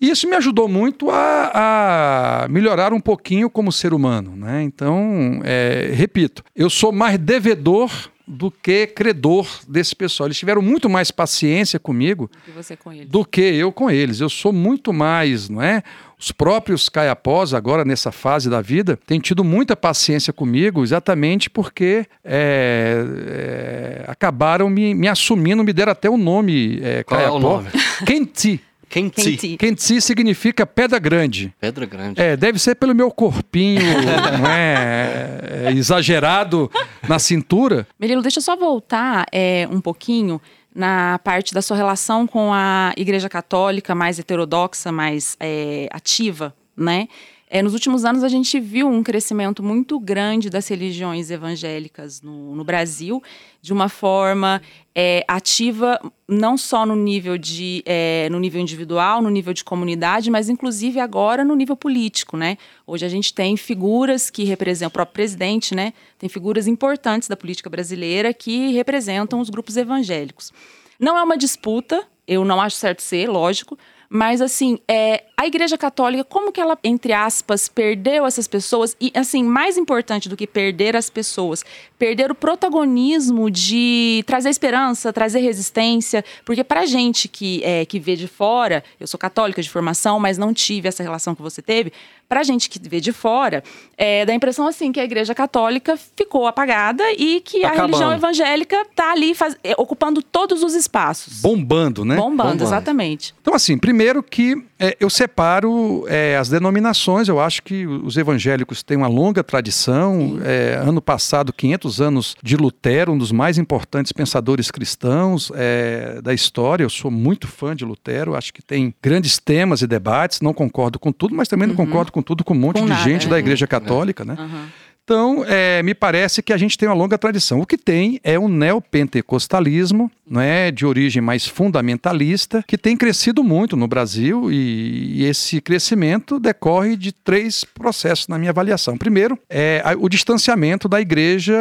E isso me ajudou muito a, a melhorar um pouquinho como ser humano, né? Então, é, repito, eu sou mais devedor do que credor desse pessoal. Eles tiveram muito mais paciência comigo E você com do que eu com eles. Eu sou muito mais, não é? Os próprios caiapós, agora nessa fase da vida, têm tido muita paciência comigo, exatamente porque é, é, acabaram me, me assumindo, me deram até o nome é, Qual é o caiapó. nome? Kenti. Quente. Quente. Kenti significa pedra grande. Pedra grande. É, deve ser pelo meu corpinho não é, é, exagerado na cintura. Melilo, deixa eu só voltar é, um pouquinho na parte da sua relação com a Igreja Católica mais heterodoxa, mais é, ativa, né? É, nos últimos anos a gente viu um crescimento muito grande das religiões evangélicas no, no Brasil, de uma forma é, ativa, não só no nível de é, no nível individual, no nível de comunidade, mas inclusive agora no nível político, né? Hoje a gente tem figuras que representam o próprio presidente, né? Tem figuras importantes da política brasileira que representam os grupos evangélicos. Não é uma disputa, eu não acho certo ser, lógico, mas assim, é, a Igreja Católica, como que ela, entre aspas, perdeu essas pessoas? E assim, mais importante do que perder as pessoas, perder o protagonismo de trazer esperança, trazer resistência, porque pra gente que, é, que vê de fora, eu sou católica de formação, mas não tive essa relação que você teve, pra gente que vê de fora, é, dá a impressão assim que a Igreja Católica ficou apagada e que Tá a religião acabando. evangélica tá ali faz- é, ocupando todos os espaços. Bombando, né? Bombando, Bombando. exatamente. Então, assim, primeiro que é, eu separo é, as denominações. Eu acho que os evangélicos têm uma longa tradição. É, ano passado, 500 anos de Lutero, um dos mais importantes pensadores cristãos é, da história. Eu sou muito fã de Lutero. Acho que tem grandes temas e debates. Não concordo com tudo, mas também não concordo com tudo com um monte Com de nada, gente né? da Igreja Católica, né? Aham. Então, é, me parece que a gente tem uma longa tradição. O que tem é um neopentecostalismo, não é, de origem mais fundamentalista, que tem crescido muito no Brasil e, e esse crescimento decorre de três processos na minha avaliação. Primeiro, é o distanciamento da igreja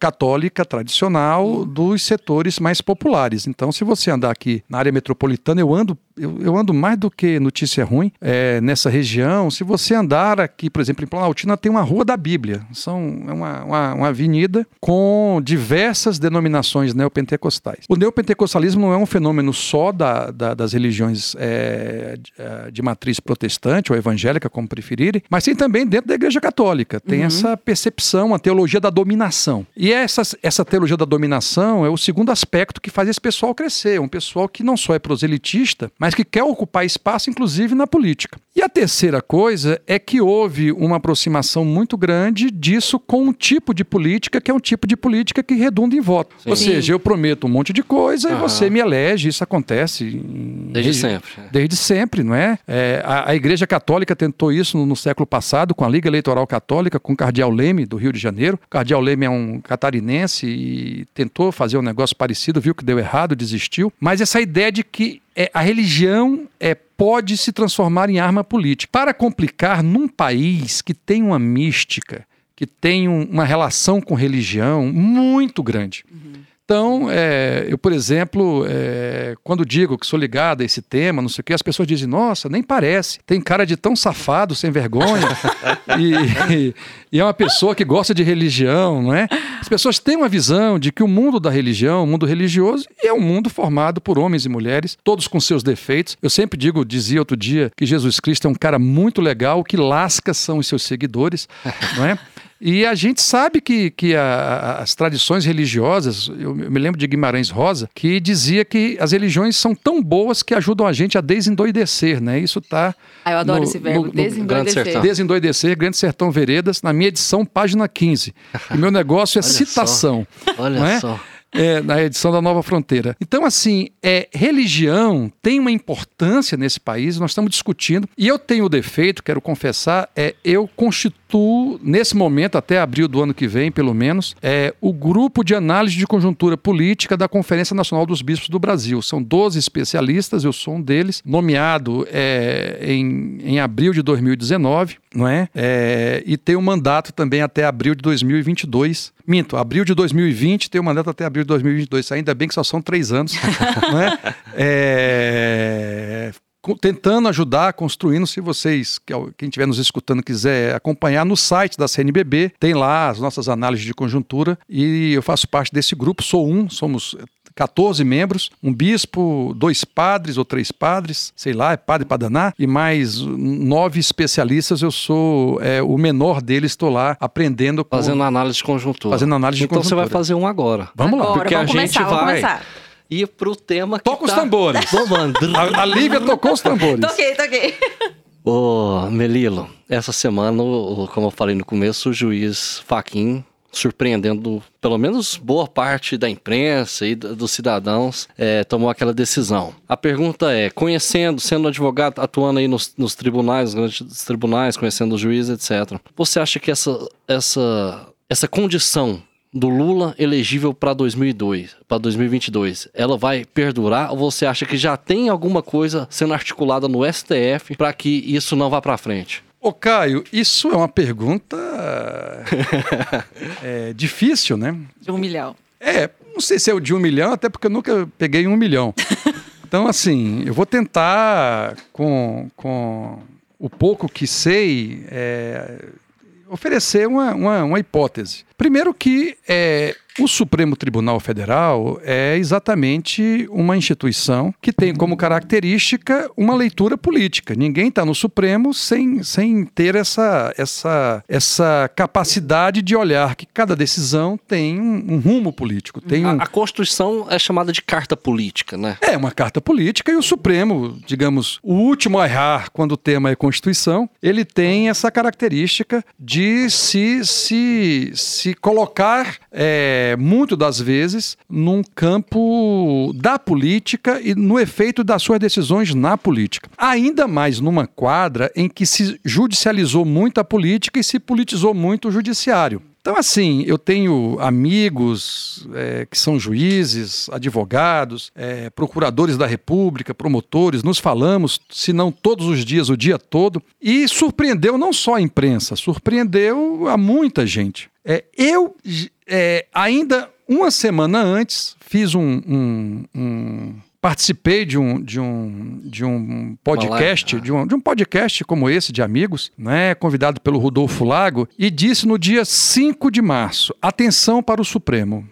católica tradicional dos setores mais populares. Então, se você andar aqui na área metropolitana, eu ando eu, eu ando mais do que notícia ruim é, nessa região. Se você andar aqui, por exemplo, em Planaltina, tem uma rua da Bíblia. Índia. São é uma, uma, uma avenida com diversas denominações neopentecostais. O neopentecostalismo não é um fenômeno só da, da, das religiões é, de, é, de, matriz protestante ou evangélica, como preferirem, mas tem também dentro da Igreja Católica. Tem uhum. essa percepção, a teologia da dominação. E essa, essa teologia da dominação é o segundo aspecto que faz esse pessoal crescer. Um pessoal que não só é proselitista, mas que quer ocupar espaço, inclusive, na política. E a terceira coisa é que houve uma aproximação muito grande disso com um tipo de política que é um tipo de política que redunda em voto. Sim. Ou seja, eu prometo um monte de coisa e você me elege. Isso acontece em... desde sempre. Desde sempre, não é? é a, a, Igreja Católica tentou isso no, no, século passado com a Liga Eleitoral Católica, com o Cardeal Leme do Rio de Janeiro. O Cardeal Leme é um catarinense e tentou fazer um negócio parecido, viu que deu errado, desistiu. Mas essa ideia de que é, a religião é, pode se transformar em arma política. Para complicar, num país que tem uma mística, que tem um, uma relação com religião muito grande. Uhum. Então, é, eu, por exemplo, é, quando digo que sou ligado a esse tema, não sei o quê, as pessoas dizem, nossa, nem parece. Tem cara de tão safado, sem vergonha. e, e, é uma pessoa que gosta de religião, não é? As pessoas têm uma visão de que o mundo da religião, o mundo religioso, é um mundo formado por homens e mulheres, todos com seus defeitos. Eu sempre digo, dizia outro dia, que Jesus Cristo é um cara muito legal, que lasca são os seus seguidores, não é? E a gente sabe que, que a, as tradições religiosas, eu me lembro de Guimarães Rosa, que dizia que as religiões são tão boas que ajudam a gente a desendoidecer, né? Isso está. Ah, eu adoro no, esse verbo, no, no desendoidecer. Desendoidecer, Grande Sertão Veredas, na minha edição, página 15. O meu negócio é Olha citação. Só. Olha é? só é, na edição da Nova Fronteira. Então, assim, é, religião tem uma importância nesse país, nós estamos discutindo, e eu tenho o defeito, quero confessar, é eu constituo, nesse momento, até abril do ano que vem, pelo menos, é, o grupo de análise de conjuntura política da Conferência Nacional dos Bispos do Brasil. São 12 especialistas, eu sou um deles, nomeado é, em, em abril de 2019, não é? é e tenho um mandato também até abril de 2022. Minto, abril de 2020, tenho um mandato até abril de 2022. Ainda bem que só são três anos. né? é, tentando ajudar, construindo. Se vocês, quem estiver nos escutando, quiser acompanhar no site da CNBB, tem lá as nossas análises de conjuntura e eu faço parte desse grupo. Sou um, somos 14 membros, um bispo, dois padres ou três padres, sei lá, é padre para danar, e mais nove especialistas. Eu sou é, o menor deles, estou lá aprendendo. Com... Fazendo análise de conjuntura. Fazendo análise então de conjuntura. Então você vai fazer um agora. Vamos agora, lá. Porque vamos a começar, gente vai. Começar ir pro tema que Toca tá... os tambores. a, a Lívia tocou os tambores. toquei, toquei. Ô, Melilo, essa semana, como eu falei no começo, o juiz Faquin surpreendendo pelo menos boa parte da imprensa e dos cidadãos, é, tomou aquela decisão. A pergunta é, conhecendo, sendo advogado, atuando aí nos, nos tribunais, nos grandes tribunais, conhecendo o juiz, etc. Você acha que essa, essa, essa condição do Lula elegível para 2002, para 2022, ela vai perdurar ou você acha que já tem alguma coisa sendo articulada no STF para que isso não vá para frente? Ô Caio, isso é uma pergunta é, difícil, né? De um milhão. É, não sei se é o de um milhão, até porque eu nunca peguei um milhão. Então, assim, eu vou tentar, com, com o pouco que sei, é, oferecer uma, uma, uma, hipótese. Primeiro que é, o Supremo Tribunal Federal é exatamente uma instituição que tem como característica uma leitura política. Ninguém está no Supremo sem, sem ter essa, essa, essa capacidade de olhar que cada decisão tem um, um rumo político. Tem um... a, a, Constituição é chamada de carta política, né? É uma carta política e o Supremo, digamos, o último a errar quando o tema é Constituição, ele tem essa característica de se, se, se colocar. É, é, muito das vezes, num campo da política e no efeito das suas decisões na política. Ainda mais numa quadra em que se judicializou muito a política e se politizou muito o judiciário. Então, assim, eu tenho amigos é, que são juízes, advogados, é, procuradores da República, promotores, nos falamos, se não todos os dias, o dia todo, e surpreendeu não só a imprensa, surpreendeu a muita gente. É, eu é, ainda uma semana antes fiz um, um, um, participei de um, de um, de um podcast, de um, de um podcast como esse, de amigos, né, convidado pelo Rodolfo Lago, e disse no dia 5 de março: atenção para o Supremo.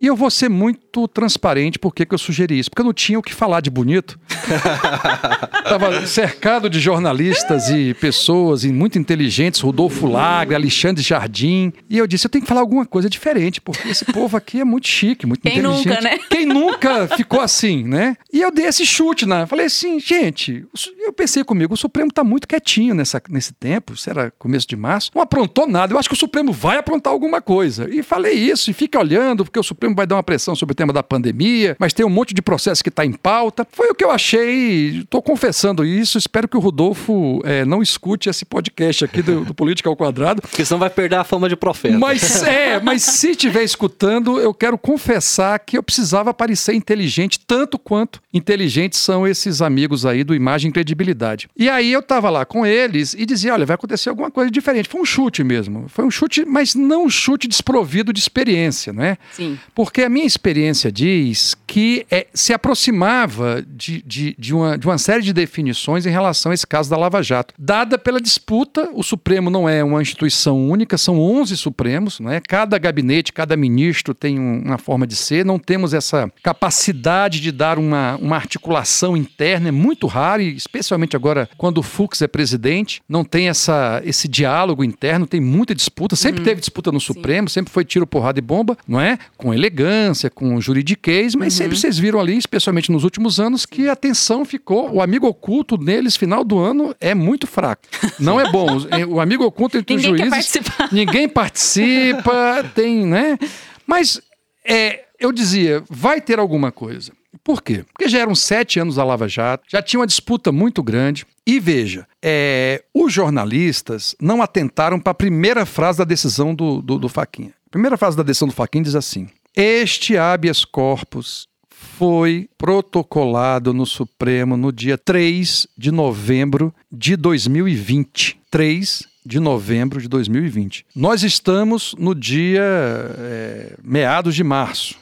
E eu vou ser muito transparente por que eu sugeri isso. Porque eu não tinha o que falar de bonito. Estava cercado de jornalistas e pessoas e muito inteligentes, Rodolfo Lagre, Alexandre Jardim. E eu disse, eu tenho que falar alguma coisa diferente, porque esse povo aqui é muito chique, muito Quem inteligente. nunca, né? Quem nunca ficou assim, né? E eu dei esse chute, né? Falei assim, gente, eu pensei comigo, o Supremo está muito quietinho nessa, nesse tempo, isso era começo de março, não aprontou nada. Eu acho que o Supremo vai aprontar alguma coisa. E falei isso, e fica olhando, porque o Supremo vai dar uma pressão sobre o tema da pandemia, mas tem um monte de processo que está em pauta. Foi o que eu achei, estou confessando isso, espero que o Rodolfo é, não escute esse podcast aqui do, do Política ao Quadrado. Porque senão vai perder a fama de profeta. Mas é, mas se estiver escutando, eu quero confessar que eu precisava parecer inteligente, tanto quanto inteligentes são esses amigos aí do Imagem e Credibilidade. E aí eu tava lá com eles e dizia, olha, vai acontecer alguma coisa diferente. Foi um chute mesmo. Foi um chute, mas não um chute desprovido de experiência, né? Sim. Porque a minha experiência diz que é, se aproximava de, de, de, uma, de uma série de definições em relação a esse caso da Lava Jato. Dada pela disputa, o Supremo não é uma instituição única, são 11 Supremos, né? cada gabinete, cada ministro tem um, uma forma de ser, não temos essa capacidade de dar uma, uma articulação interna, é muito raro, e especialmente agora quando o Fux é presidente, não tem essa, esse diálogo interno, tem muita disputa, sempre teve disputa no Supremo, sempre foi tiro, porrada e bomba, não é? Com elegância, com juridiquês, mas sempre vocês viram ali, especialmente nos últimos anos, que a tensão ficou, o amigo oculto neles, final do ano, é muito fraco. Não é bom. O amigo oculto entre Ninguém os juízes. participar. Ninguém participa, tem, né? Mas é, eu dizia, vai ter alguma coisa. Por quê? Porque já eram sete anos da Lava Jato, já tinha uma disputa muito grande. E veja, é, os jornalistas não atentaram para a primeira frase da decisão do, do, do Faquinha. A primeira frase da decisão do Faquinha diz assim: Este habeas corpus foi protocolado no Supremo no dia 3 de novembro de 2020. 3 de novembro de 2020. Nós estamos no dia é, meados de março.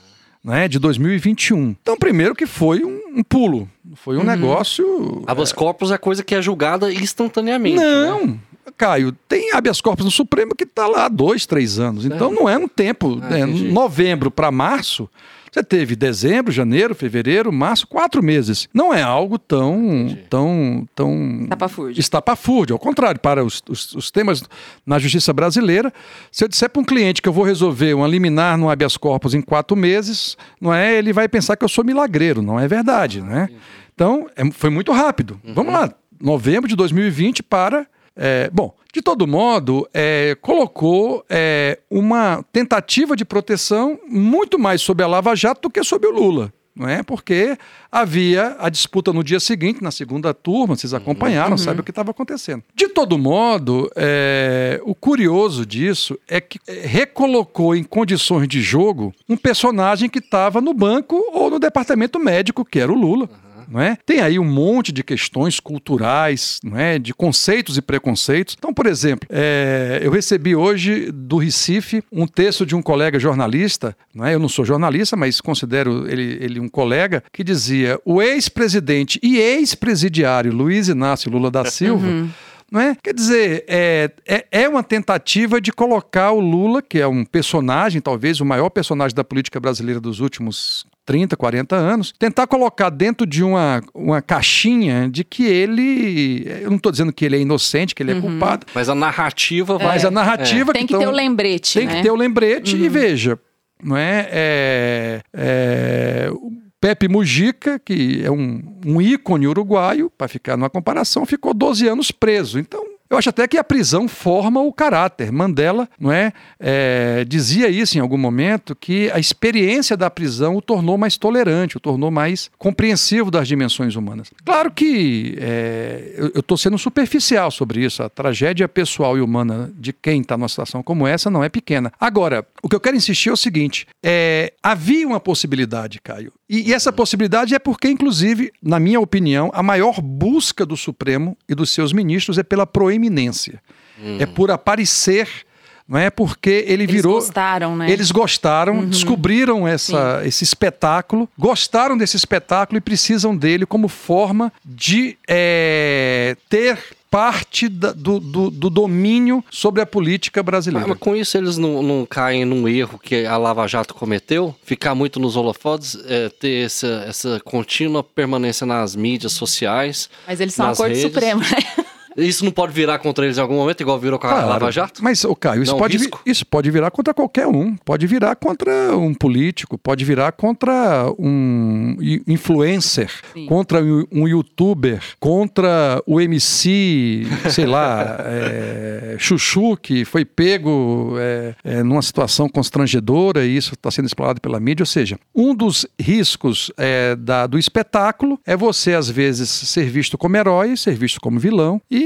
Né, de 2021. Então, primeiro que foi um, um pulo, foi um negócio. Habeas corpus é coisa que é julgada instantaneamente. né? Caio, tem habeas corpus no Supremo que está lá há dois, três anos. Então não é um tempo. Ah, né? entendi. Novembro para março, você teve dezembro, janeiro, fevereiro, março, quatro meses. Não é algo tão, tão, tão Tapafúrdio. estapafúrdio. Ao contrário, para os, os, os temas na justiça brasileira, se eu disser para um cliente que eu vou resolver um liminar no habeas corpus em quatro meses, não é? Ele vai pensar que eu sou milagreiro. Não é verdade, né? Então, é- foi muito rápido. Vamos lá. Novembro de 2020 para. É, bom, de todo modo, é, colocou é, uma tentativa de proteção muito mais sobre a Lava Jato do que sobre o Lula. Não é? Porque havia a disputa no dia seguinte, na segunda turma, vocês acompanharam, sabem o que estava acontecendo. De todo modo, é, o curioso disso é que é, recolocou em condições de jogo um personagem que estava no banco ou no departamento médico, que era o Lula. Não é? Tem aí um monte de questões culturais, não é? de conceitos e preconceitos. Então, por exemplo, é, eu recebi hoje do Recife um texto de um colega jornalista, não é? eu não sou jornalista, mas considero ele, ele um colega, que dizia: o ex-presidente e ex-presidiário Luiz Inácio Lula da Silva. Não é? Quer dizer, é, é, é uma tentativa de colocar o Lula, que é um personagem, talvez o maior personagem da política brasileira dos últimos 30, 40 anos, tentar colocar dentro de uma, uma caixinha de que ele. Eu não estou dizendo que ele é inocente, que ele é culpado, Mas a narrativa vai. mas a narrativa Tem que tão- ter o lembrete, tem né? que ter o lembrete e veja, não é? é, é, o Pepe Mujica, que é um, um ícone uruguaio, para ficar numa comparação, ficou 12 anos preso. Então, eu acho até que a prisão forma o caráter. Mandela, não é, é, dizia isso em algum momento que a experiência da prisão o tornou mais tolerante, o tornou mais compreensivo das dimensões humanas. Claro que é, eu estou sendo superficial sobre isso. A tragédia pessoal e humana de quem está numa situação como essa não é pequena. Agora, o que eu quero insistir é o seguinte: é, havia uma possibilidade, Caio. E, essa possibilidade é porque, inclusive, na minha opinião, a maior busca do Supremo e dos seus ministros é pela proeminência. É por aparecer não é? Porque ele virou. Eles gostaram, né? Eles gostaram, uhum. descobriram essa, esse espetáculo, gostaram desse espetáculo e precisam dele como forma de é, ter parte da, do, do, do, domínio sobre a política brasileira. Mas, com isso eles não, não, caem num erro que a Lava Jato cometeu? Ficar muito nos holofotes, é, ter essa, essa contínua permanência nas mídias sociais. Mas eles são a Corte redes. Suprema, né? Isso não pode virar contra eles em algum momento, igual virou com a claro, Lava Jato? Mas, o Caio, isso, não, pode, isso pode virar contra qualquer um. Pode virar contra um político, pode virar contra um influencer, Sim. contra um youtuber, contra o MC, sei lá, é, Chuchu, que foi pego é, é, numa situação constrangedora e isso está sendo explorado pela mídia. Ou seja, um dos riscos é, da, do espetáculo é você, às vezes, ser visto como herói, ser visto como vilão e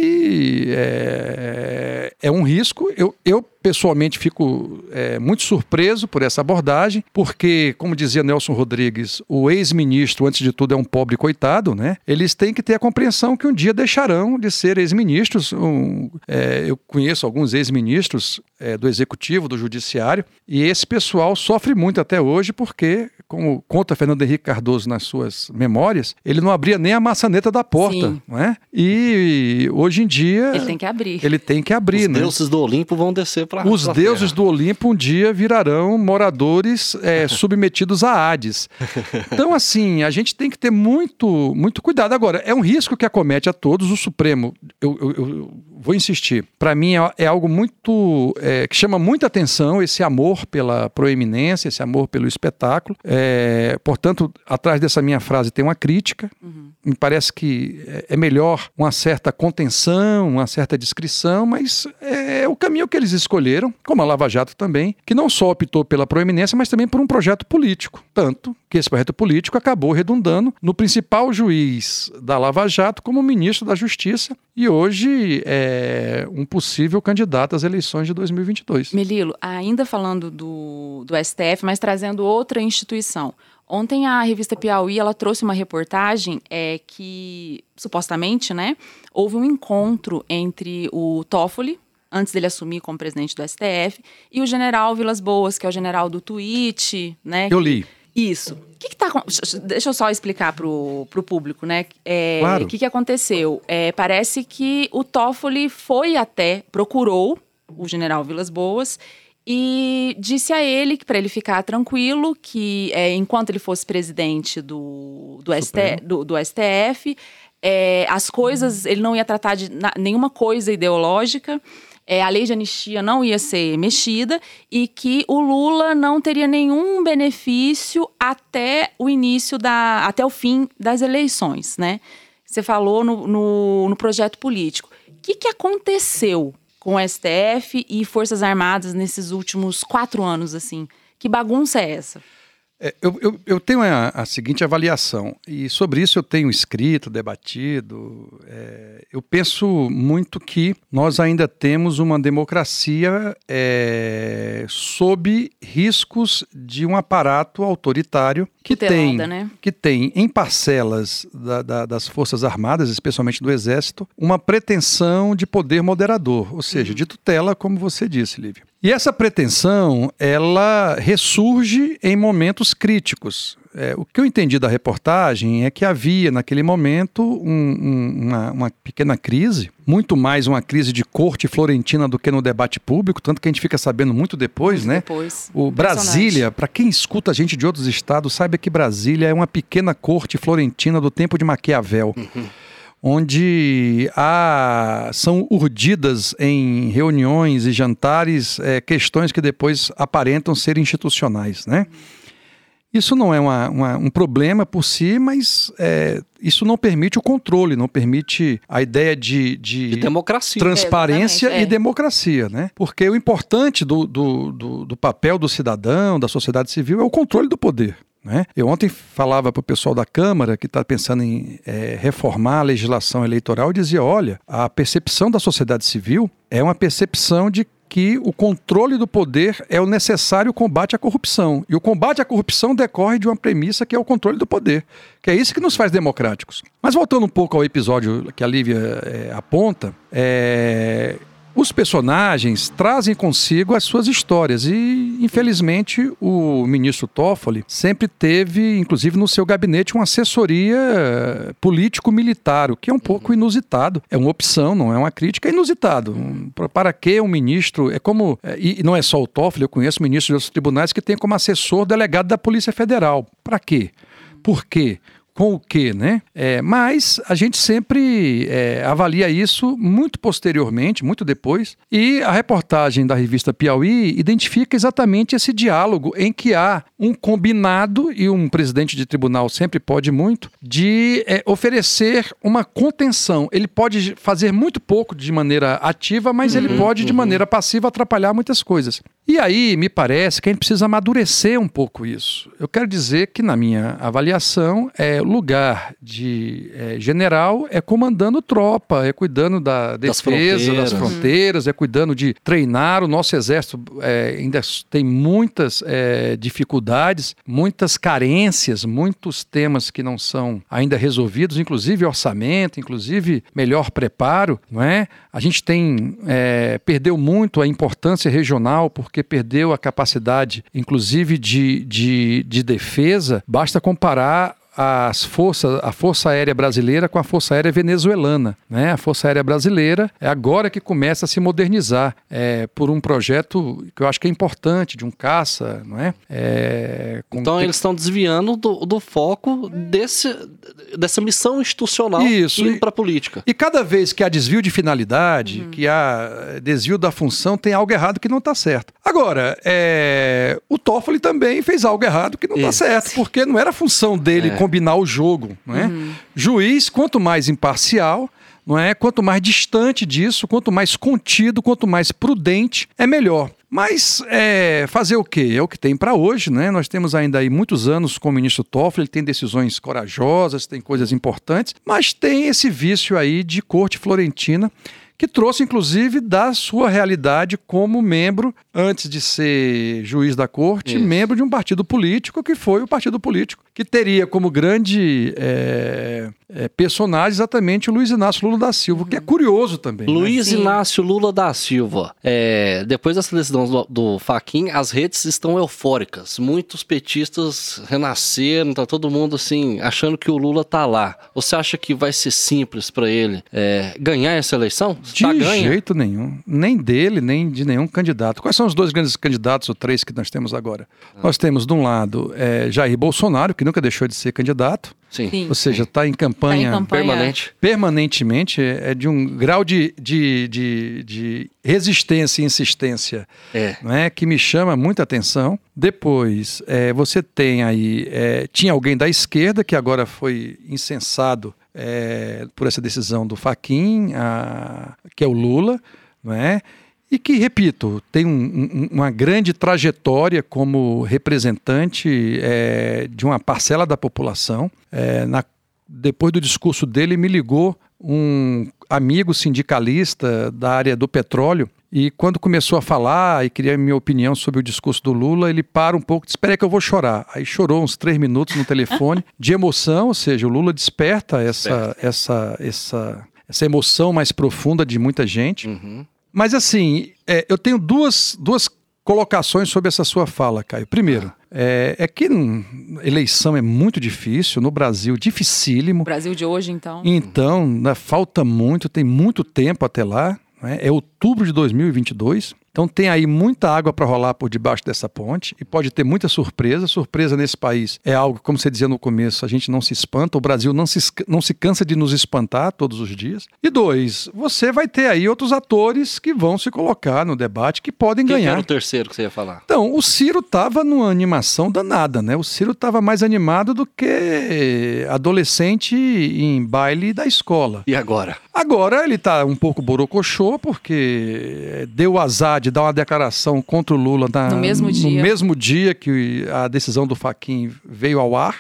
é, é um risco. Eu, eu pessoalmente fico é, muito surpreso por essa abordagem, porque, como dizia Nelson Rodrigues, o ex-ministro, antes de tudo, é um pobre coitado, né? Eles têm que ter a compreensão que um dia deixarão de ser ex-ministros. Um, é, eu conheço alguns ex-ministros é, do executivo, do judiciário, e esse pessoal sofre muito até hoje porque, como conta Fernando Henrique Cardoso nas suas memórias, ele não abria nem a maçaneta da porta, Sim. não é? E hoje em dia ele tem que abrir. Ele tem que abrir, Os né? deuses do Olimpo vão descer para Os deuses do Olimpo um dia virarão moradores é, submetidos a Hades. Então, assim, a gente tem que ter muito, muito cuidado. Agora, é um risco que acomete a todos. O Supremo, eu, eu, eu vou insistir, para mim é, é, algo muito. É, que chama muita atenção esse amor pela proeminência, esse amor pelo espetáculo. É, portanto, atrás dessa minha frase tem uma crítica. Uhum. Me parece que é, é melhor uma certa contenção, uma certa descrição, mas é o caminho que eles escolheram escolheram, como a Lava Jato também, que não só optou pela proeminência, mas também por um projeto político. Tanto que esse projeto político acabou redundando no principal juiz da Lava Jato como ministro da Justiça e hoje é um possível candidato às eleições de 2022. Melilo, ainda falando do, do STF, mas trazendo outra instituição. Ontem a revista Piauí ela trouxe uma reportagem é, que supostamente, né, houve um encontro entre o Toffoli, antes dele assumir como presidente do STF, e o general Vilas Boas, que é o general do tweet, né? Eu li. Isso. O que, que tá. Deixa eu só explicar pro, pro público, né? É, claro. O que, que aconteceu? É, parece que o Toffoli foi até, procurou o general Vilas Boas e disse a ele que para ele ficar tranquilo que é, enquanto ele fosse presidente do, do, ST, do, do STF, é, as coisas ele não ia tratar de na, nenhuma coisa ideológica é, a lei de anistia não ia ser mexida e que o Lula não teria nenhum benefício até o início da. até o fim das eleições, né? Você falou no, no, no projeto político. O que, que aconteceu com o STF e Forças Armadas nesses últimos quatro anos, assim? Que bagunça é essa? É, eu, eu, eu, tenho a, a, seguinte avaliação, e sobre isso eu tenho escrito, debatido. É, eu penso muito que nós ainda temos uma democracia é, sob riscos de um aparato autoritário que tem, né? que tem em parcelas da, da, das Forças Armadas, especialmente do Exército, uma pretensão de poder moderador, ou seja, uhum. de tutela, como você disse, Lívia. E essa pretensão, ela ressurge em momentos críticos. É, o que eu entendi da reportagem é que havia, naquele momento, um, um, uma, uma, pequena crise, muito mais uma crise de corte florentina do que no debate público, tanto que a gente fica sabendo muito depois, muito né? Depois. O Brasília, para quem escuta a gente de outros estados, saiba que Brasília é uma pequena corte florentina do tempo de Maquiavel. Uhum onde há, são urdidas em reuniões e jantares é, questões que depois aparentam ser institucionais, né? Isso não é uma, uma, um problema por si, mas é, isso não permite o controle, não permite a ideia de, de, de democracia. transparência é, e democracia. Né? Porque o importante do, do, do, do papel do cidadão, da sociedade civil, é o controle do poder. Né? Eu ontem falava para o pessoal da Câmara que está pensando em é, reformar a legislação eleitoral e dizia: olha, a percepção da sociedade civil é uma percepção de que o controle do poder é o necessário combate à corrupção. E o combate à corrupção decorre de uma premissa que é o controle do poder, que é isso que nos faz democráticos. Mas voltando um pouco ao episódio que a Lívia é, aponta, é, os personagens trazem consigo as suas histórias e, infelizmente, o ministro Toffoli sempre teve, inclusive no seu gabinete, uma assessoria político-militar, o que é um pouco inusitado. É uma opção, não é uma crítica, é inusitado. Para que um ministro? É como. É, e não é só o Toffoli, eu conheço ministros de outros tribunais que tem como assessor delegado da Polícia Federal. Para quê? Por quê? Com o quê, né? É, mas a gente sempre é, avalia isso muito posteriormente, muito depois, e a reportagem da revista Piauí identifica exatamente esse diálogo em que há um combinado, e um presidente de tribunal sempre pode muito, de é, oferecer uma contenção. Ele pode fazer muito pouco de maneira ativa, mas uhum, ele pode, de uhum. maneira passiva, atrapalhar muitas coisas. E aí, me parece que a gente precisa amadurecer um pouco isso. Eu quero dizer que, na minha avaliação, é lugar de é, general é comandando tropa, é cuidando da defesa, das fronteiras, das fronteiras é cuidando de treinar. O nosso exército é, ainda tem muitas é, dificuldades, muitas carências, muitos temas que não são ainda resolvidos, inclusive orçamento, inclusive melhor preparo, não é? A gente tem é, perdeu muito a importância regional porque perdeu a capacidade, inclusive, de, de, de defesa. Basta comparar as forças, a Força Aérea Brasileira com a Força Aérea Venezuelana. Né? A Força Aérea Brasileira é agora que começa a se modernizar é, por um projeto que eu acho que é importante, de um caça. Não é? é então eles estão desviando do, do, foco desse, dessa missão institucional Isso, indo para a política. E cada vez que há desvio de finalidade, uhum. que há desvio da função, tem algo errado que não está certo. Agora, é, o Toffoli também fez algo errado que não está certo, porque não era função dele é combinar o jogo. Não é? Uhum. Juiz, quanto mais imparcial, não é? Quanto mais distante disso, quanto mais contido, quanto mais prudente, é melhor. Mas é, fazer o quê? É o que tem para hoje, né? Nós temos ainda aí muitos anos com o ministro Toffoli, ele tem decisões corajosas, tem coisas importantes, mas tem esse vício aí de corte florentina que trouxe inclusive da sua realidade como membro, antes de ser juiz da corte, Isso. membro de um partido político, que foi o partido político, que teria como grande é, é, personagem exatamente o Luiz Inácio Lula da Silva, que é curioso também. Né? Luiz né? Inácio Lula da Silva. É, depois da seleção do, do Faquin, as redes estão eufóricas. Muitos petistas renasceram, tá todo mundo assim, achando que o Lula tá lá. Você acha que vai ser simples para ele é, ganhar essa eleição? De tá jeito nenhum. Nem dele, nem de nenhum candidato. Quais são os dois grandes candidatos, ou três que nós temos agora? Ah. Nós temos, de um lado, é, Jair Bolsonaro, que nunca deixou de ser candidato. Sim. Sim. Ou seja, está em, campanha, tá em campanha permanente. Permanentemente, é, é de um grau de, de, de, de resistência e insistência é. Né, que me chama muita atenção. Depois, é, você tem aí. É, tinha alguém da esquerda que agora foi incensado é, por essa decisão do Faquin, que é o Lula, não é? E que, repito, tem um, um, uma grande trajetória como representante é, de uma parcela da população. É, na, depois do discurso dele, me ligou um amigo sindicalista da área do petróleo e quando começou a falar e queria minha opinião sobre o discurso do Lula, ele para um pouco e Espera que eu vou chorar. Aí chorou uns três minutos no telefone, de emoção, ou seja, o Lula desperta essa, essa, essa, essa emoção mais profunda de muita gente. Uhum. Mas assim, é, eu tenho duas, duas colocações sobre essa sua fala, Caio. Primeiro, é, é, que hum, eleição é muito difícil, no Brasil, dificílimo. O Brasil de hoje, então. Então, né, falta muito, tem muito tempo até lá. Né? É outubro de 2022. Então tem aí muita água para rolar por debaixo dessa ponte e pode ter muita surpresa. Surpresa nesse país é algo, como você dizia no começo, a gente não se espanta, o Brasil não se, não se cansa de nos espantar todos os dias. E dois, você vai ter aí outros atores que vão se colocar no debate que podem Quem ganhar. Quem era o terceiro que você ia falar? Então, o Ciro estava numa animação danada, né? O Ciro estava mais animado do que adolescente em baile da escola. E agora? Agora ele está um pouco borocochô porque deu azar de dar uma declaração contra o Lula na, no, mesmo dia. no mesmo dia que a decisão do Faquin veio ao ar.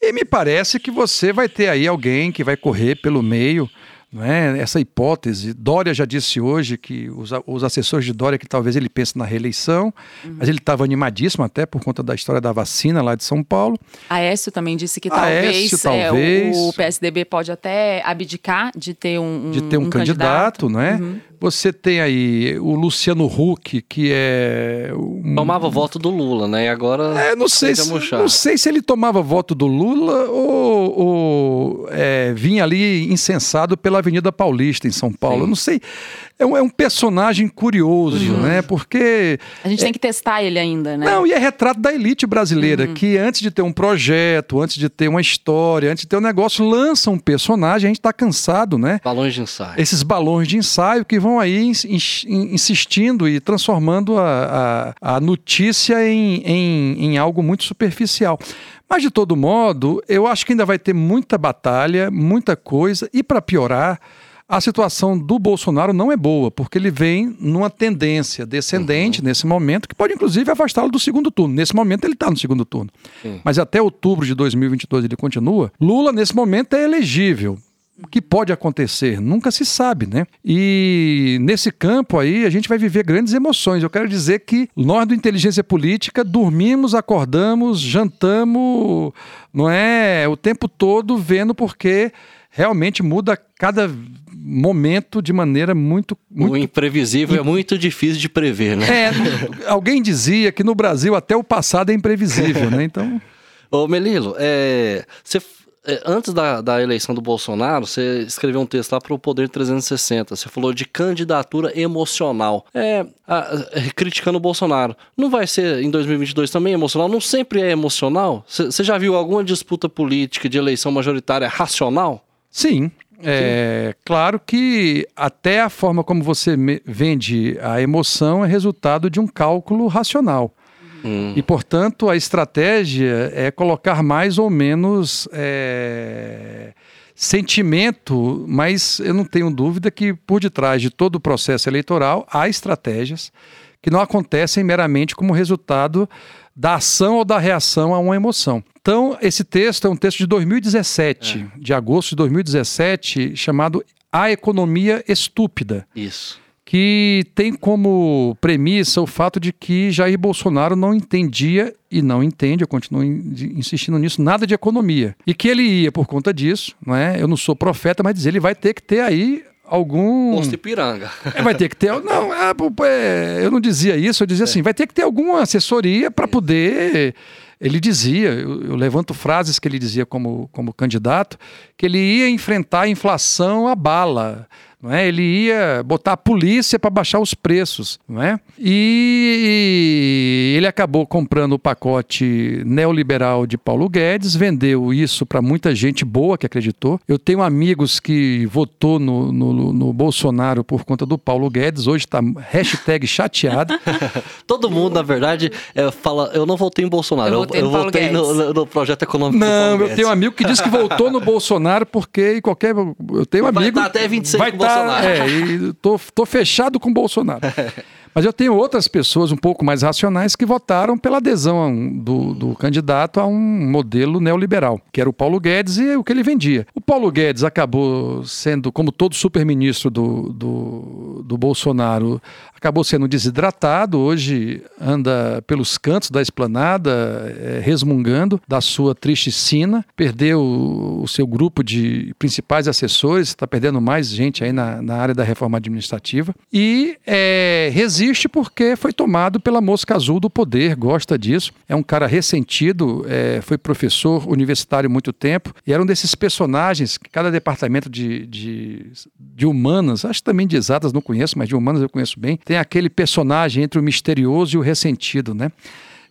E me parece que você vai ter aí alguém que vai correr pelo meio não é? essa hipótese. Dória já disse hoje que os, os assessores de Dória que talvez ele pense na reeleição, uhum. mas ele estava animadíssimo até por conta da história da vacina lá de São Paulo. Aécio também disse que talvez, Aécio, talvez é, o, o, PSDB pode até abdicar de ter um, um de ter um, um candidato, candidato, não é? Uhum. Você tem aí o Luciano Huck, que é. Um... Tomava voto do Lula, né? E agora. É, não sei, se, não sei se ele tomava voto do Lula ou, ou é, vinha ali incensado pela Avenida Paulista, em São Paulo. Sim. Eu não sei é um, é um personagem curioso, uhum. né? Porque. A gente é... tem que testar ele ainda, né? Não, e é retrato da elite brasileira, uhum. que antes de ter um projeto, antes de ter uma história, antes de ter um negócio, lança um personagem, a gente está cansado, né? Balões de ensaio. Esses balões de ensaio que vão aí insistindo e transformando a, a, a notícia em, em, em algo muito superficial. Mas, de todo modo, eu acho que ainda vai ter muita batalha, muita coisa, e para piorar a situação do Bolsonaro não é boa, porque ele vem numa tendência descendente uhum. nesse momento, que pode inclusive afastá-lo do segundo turno. Nesse momento ele está no segundo turno. Mas até outubro de 2022 ele continua. Lula, nesse momento, é elegível. O que pode acontecer? Nunca se sabe, né? E nesse campo aí a gente vai viver grandes emoções. Eu quero dizer que nós do Inteligência Política dormimos, acordamos, jantamos, não é? O tempo todo vendo porque realmente muda cada momento de maneira muito, muito... O imprevisível é muito difícil de prever, né? É, alguém dizia que no Brasil até o passado é imprevisível, né? Então... Ô Melilo, é, você é, antes da, da eleição do Bolsonaro, você escreveu um texto lá para o Poder 360. Você falou de candidatura emocional. É, a, é, criticando o Bolsonaro. Não vai ser em 2022 também emocional? Não sempre é emocional? Você já viu alguma disputa política de eleição majoritária racional? Sim, é claro que até a forma como você vende a emoção é resultado de um cálculo racional. Hum. E, portanto, a estratégia é colocar mais ou menos é, sentimento, mas eu não tenho dúvida que por detrás de todo o processo eleitoral há estratégias que não acontecem meramente como resultado da ação ou da reação a uma emoção. Então, esse texto é um texto de 2017, é. de agosto de 2017, chamado A Economia Estúpida. Isso. Que tem como premissa o fato de que Jair Bolsonaro não entendia e não entende, eu continuo insistindo nisso, nada de economia. E que ele ia, por conta disso, não é? eu não sou profeta, mas dizer, ele vai ter que ter aí algum. Posto Ipiranga. É, vai ter que ter. Não, é, é, eu não dizia isso, eu dizia é. assim: vai ter que ter alguma assessoria para poder. Ele dizia, eu, eu, levanto frases que ele dizia como, como candidato, que ele ia enfrentar a inflação a bala. Não é? Ele ia botar a polícia para baixar os preços. Não é? E ele acabou comprando o pacote neoliberal de Paulo Guedes, vendeu isso para muita gente boa que acreditou. Eu tenho amigos que votou no, no, no Bolsonaro por conta do Paulo Guedes, hoje está hashtag chateado. Todo mundo, na verdade, é, fala, eu não votei em Bolsonaro, eu, eu, eu votei no, no, projeto econômico Não, eu tenho um amigo que diz que votou no Bolsonaro porque qualquer... Eu tenho um amigo... Vai estar até 26 vai com tá, Bolsonaro. É, e tô, tô fechado com Bolsonaro. Mas eu tenho outras pessoas um pouco mais racionais que votaram pela adesão do, do, candidato a um modelo neoliberal, que era o Paulo Guedes e o que ele vendia. O Paulo Guedes acabou sendo, como todo super-ministro do, do, do Bolsonaro, acabou sendo desidratado, hoje anda pelos cantos da esplanada, é, resmungando da sua triste sina, perdeu o, seu grupo de principais assessores, está perdendo mais gente aí na, na área da reforma administrativa, e é, resiste porque foi tomado pela mosca azul do poder, gosta disso, é um cara ressentido, é, foi professor universitário muito tempo, e era um desses personagens que cada departamento de, de, de humanas, acho que também de exatas não conheço, mas de humanas eu conheço bem, tem aquele personagem entre o misterioso e o ressentido, né?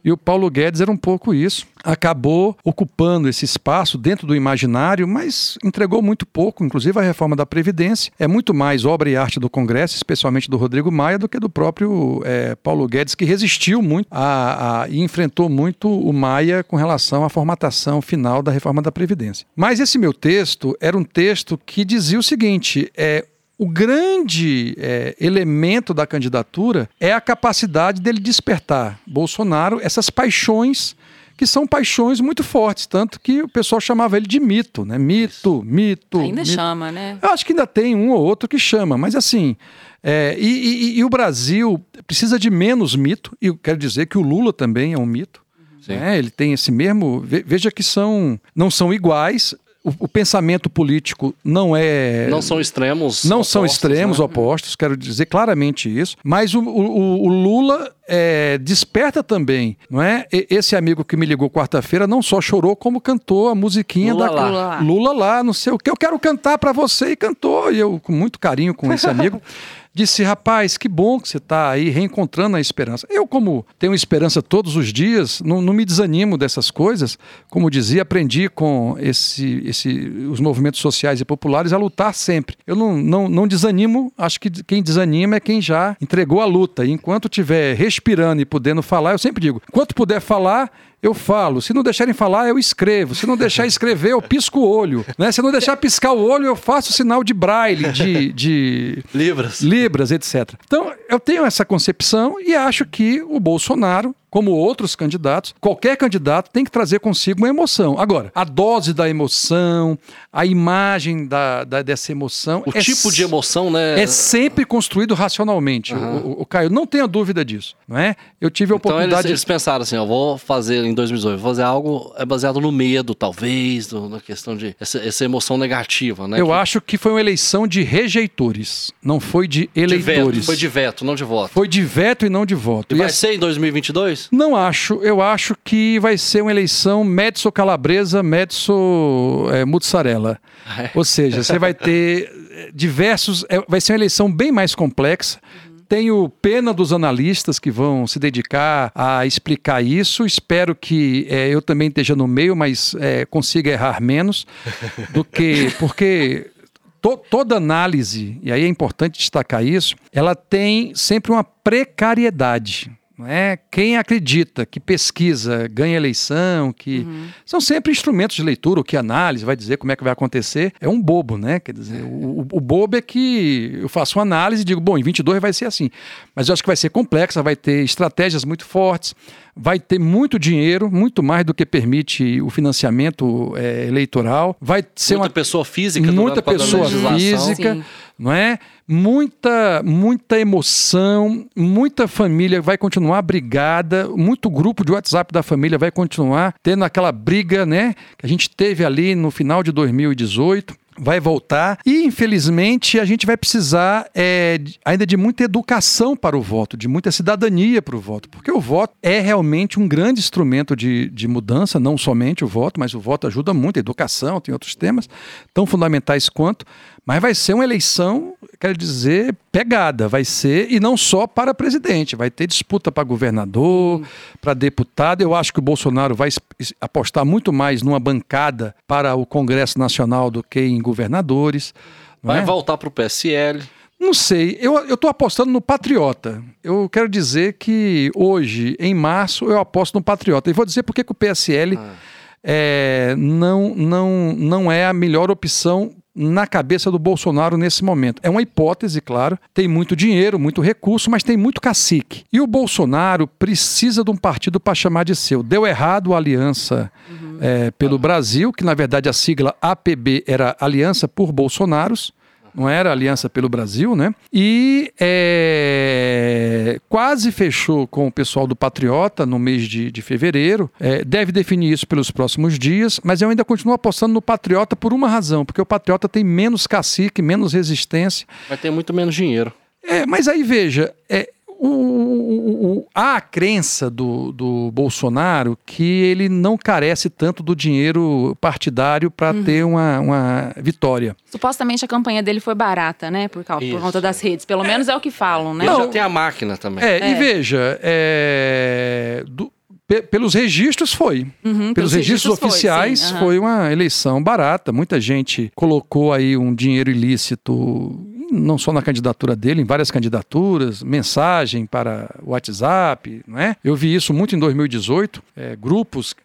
E o Paulo Guedes era um pouco isso. Acabou ocupando esse espaço dentro do imaginário, mas entregou muito pouco, inclusive a reforma da Previdência. É muito mais obra e arte do Congresso, especialmente do Rodrigo Maia, do que do próprio é, Paulo Guedes, que resistiu muito a, a, e enfrentou muito o Maia com relação à formatação final da reforma da Previdência. Mas esse meu texto era um texto que dizia o seguinte: é, o grande é, elemento da candidatura é a capacidade dele despertar Bolsonaro essas paixões que são paixões muito fortes, tanto que o pessoal chamava ele de mito, né? Mito, mito. Ainda mito. chama, né? Eu acho que ainda tem um ou outro que chama, mas assim. é, e, e- e o Brasil precisa de menos mito, e eu quero dizer que o Lula também é um mito. Sim. né? Ele tem esse mesmo. ve- Veja que são, não são iguais. O, o pensamento político não é. Não são extremos. Não são opostos, extremos né? opostos, quero dizer claramente isso. Mas o, o- o Lula é, desperta também, não é? E- Esse amigo que me ligou quarta-feira não só chorou, como cantou a musiquinha Lula da lá. Lula lá. Lula lá, não sei o que. Eu quero cantar pra você e cantou. E eu, com muito carinho com esse amigo, disse: rapaz, que bom que você está aí reencontrando a esperança. Eu, como tenho esperança todos os dias, não, não me desanimo dessas coisas. Como dizia, aprendi com esse, esse, os movimentos sociais e populares a lutar sempre. Eu não, não, não desanimo, acho que quem desanima é quem já entregou a luta. E enquanto estiver respirando e podendo falar, eu sempre digo: enquanto puder falar, eu falo. Se não deixarem falar, eu escrevo. Se não deixar escrever, eu pisco o olho. Né? Se não deixar piscar o olho, eu faço sinal de braille, de, de Libras. libras, etc. Então, eu tenho essa concepção e acho que o Bolsonaro, como outros candidatos, qualquer candidato tem que trazer consigo uma emoção. Agora, a dose da emoção, a imagem da, da- dessa emoção. O é tipo de emoção, né? é sempre construído racionalmente, o, o- o Caio. Não tenha dúvida disso, não é? Eu tive a Então eles, oportunidade. eles pensaram assim, ó, vou fazer em 2018, vou fazer algo é baseado no medo, talvez, do- na questão de essa, essa emoção negativa, né? Eu que- acho que foi uma eleição de rejeitores, não foi de de veto, eleitores. foi de veto, não de voto. Foi de veto e não de voto. E E vai ser em 2022? Não acho. Eu acho que vai ser uma eleição Médici calabresa, Médici é, mussarela. Ou seja, você vai ter eh, diversos. é, vai ser uma eleição bem mais complexa. Tenho pena dos analistas que vão se dedicar a explicar isso. Espero que eh, eu também esteja no meio, mas eh, consiga errar menos do que. Porque to- toda análise, e aí é importante destacar isso, ela tem sempre uma precariedade. Não é? Quem acredita que pesquisa ganha eleição, que são sempre instrumentos de leitura, o que análise vai dizer como é que vai acontecer, é um bobo, né? Quer dizer, o, o- o bobo é que eu faço uma análise e digo, bom, em 22 vai ser assim. Mas eu acho que vai ser complexa, vai ter estratégias muito fortes, vai ter muito dinheiro, muito mais do que permite o financiamento eh, eleitoral, vai ser Muita uma pessoa física muita pessoa física, Sim. não é? Muita, muita emoção, muita família vai continuar brigada, muito grupo de WhatsApp da família vai continuar tendo aquela briga, né? Que a gente teve ali no final de 2018. Vai voltar. E, infelizmente, a gente vai precisar é, ainda de muita educação para o voto, de muita cidadania para o voto, porque o voto é realmente um grande instrumento de, de mudança, não somente o voto, mas o voto ajuda muito, a educação, tem outros temas tão fundamentais quanto, mas vai ser uma eleição, quero dizer, pegada, vai ser, e não só para presidente, vai ter disputa para governador, para deputado. Eu acho que o Bolsonaro vai apostar muito mais numa bancada para o Congresso Nacional do que em governadores. Vai é? voltar pro PSL. Não sei, eu estou apostando no Patriota. Eu quero dizer que hoje, em março, eu aposto no Patriota. E vou dizer por que o PSL é, não, não, não é a melhor opção na cabeça do Bolsonaro nesse momento. É uma hipótese, claro. Tem muito dinheiro, muito recurso, mas tem muito cacique. E o Bolsonaro precisa de um partido para chamar de seu. Deu errado a aliança é, pelo Brasil, que na verdade a sigla APB era Aliança por Bolsonaros não era Aliança pelo Brasil, né? E é, quase fechou com o pessoal do Patriota no mês de, de fevereiro. É, deve definir isso pelos próximos dias, mas eu ainda continuo apostando no Patriota por uma razão, porque o Patriota tem menos cacique, menos resistência. Vai ter muito menos dinheiro. É, mas aí veja, é, o, o- o- há a crença do, do Bolsonaro que ele não carece tanto do dinheiro partidário para ter uma, uma vitória. Supostamente a campanha dele foi barata, né? Por, causa, por conta das redes. Pelo menos é o que falam, né? Ele Não. já tem a máquina também. É, e É. veja, é, do- pe- pelos registros foi. Uhum, Pelos registros, foi, oficiais sim, aham. foi uma eleição barata. Muita gente colocou aí um dinheiro ilícito não só na candidatura dele, em várias candidaturas, mensagem para o WhatsApp, não é? Eu vi isso muito em 2018, é, grupos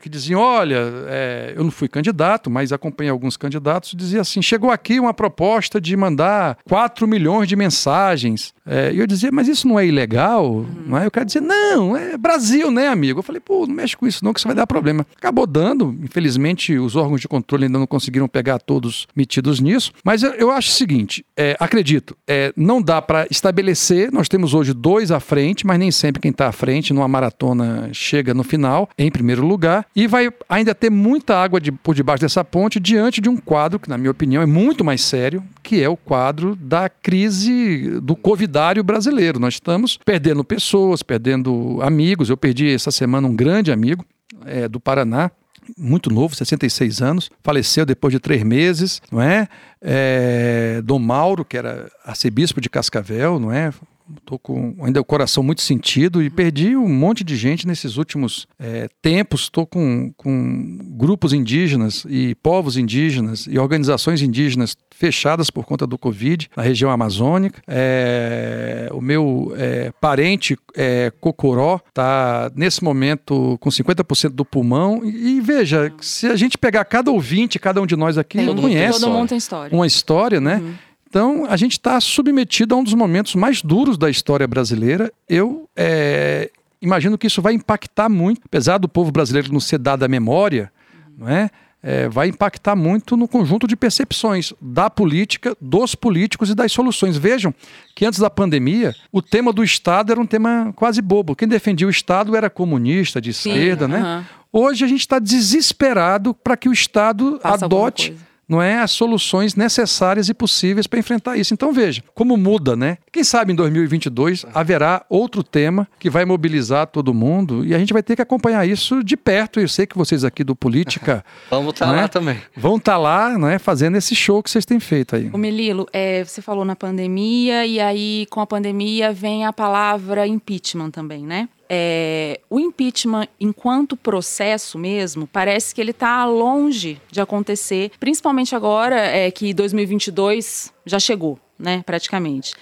que diziam, olha, é, eu não fui candidato, mas acompanhei alguns candidatos, dizia assim, chegou aqui uma proposta de mandar 4 milhões de mensagens. É, e eu dizia, mas isso não é ilegal? Uhum. Não é? Eu quero dizer, não, é Brasil, né, amigo? Eu falei, pô, não mexe com isso não, que isso vai dar problema. Acabou dando, infelizmente os órgãos de controle ainda não conseguiram pegar todos metidos nisso, mas eu, eu acho o seguinte, é, acredito, é, não dá para estabelecer, nós temos hoje dois à frente, mas nem sempre quem está à frente numa maratona chega no final, em primeiro lugar, e vai ainda ter muita água de, por debaixo dessa ponte diante de um quadro que, na minha opinião, é muito mais sério, que é o quadro da crise do covidário brasileiro. Nós estamos perdendo pessoas, perdendo amigos. Eu perdi essa semana um grande amigo é, do Paraná, muito novo, 66 anos, faleceu depois de três meses, não é? é Dom Mauro, que era arcebispo de Cascavel, não é? Estou com ainda o coração muito sentido e perdi um monte de gente nesses últimos é, tempos. Estou com, com grupos indígenas e povos indígenas e organizações indígenas fechadas por conta do Covid na região amazônica. É, o meu é, parente é, Cocoró está nesse momento com 50% do pulmão. E, e, veja, se a gente pegar cada ouvinte, cada um de nós aqui, não conhece todo mundo tem história. uma história, né? Uhum. Então, a gente está submetido a um dos momentos mais duros da história brasileira. Eu é, imagino que isso vai impactar muito, apesar do povo brasileiro não ser dado a memória, não é? É, vai impactar muito no conjunto de percepções da política, dos políticos e das soluções. Vejam que antes da pandemia, o tema do Estado era um tema quase bobo. Quem defendia o Estado era comunista, de esquerda, Sim, né? Uh -huh. Hoje a gente está desesperado para que o Estado adote não é as soluções necessárias e possíveis para enfrentar isso. Então veja, como muda, né? Quem sabe em 2022 haverá outro tema que vai mobilizar todo mundo e a gente vai ter que acompanhar isso de perto. Eu sei que vocês aqui do Política vamos estar tá né, lá também. Vão estar tá lá, né, fazendo esse show que vocês têm feito aí. O Melilo, é, você falou na pandemia e aí com a pandemia vem a palavra impeachment também, né? É, o impeachment, enquanto processo mesmo, parece que ele está longe de acontecer, principalmente agora é, que 2022 já chegou, né, praticamente.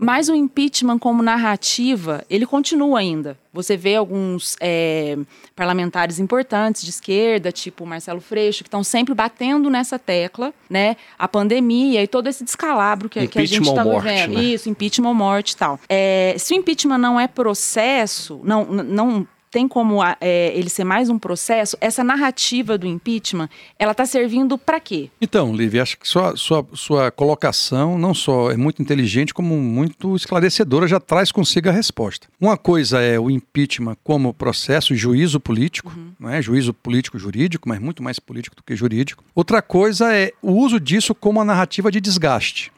Mas o impeachment como narrativa, ele continua ainda. Você vê alguns é, parlamentares importantes de esquerda, tipo Marcelo Freixo, que estão sempre batendo nessa tecla, né? A pandemia e todo esse descalabro que, que a gente está vivendo. Né? Isso, impeachment ou morte e tal. É, se o impeachment não é processo, não, não tem como é, ele ser mais um processo, essa narrativa do impeachment, ela está servindo para quê? Então, Lívia, acho que sua, sua, sua colocação não só é muito inteligente, como muito esclarecedora, já traz consigo a resposta. Uma coisa é o impeachment como processo, juízo político, uhum. não é juízo político jurídico, mas muito mais político do que jurídico. Outra coisa é o uso disso como uma narrativa de desgaste.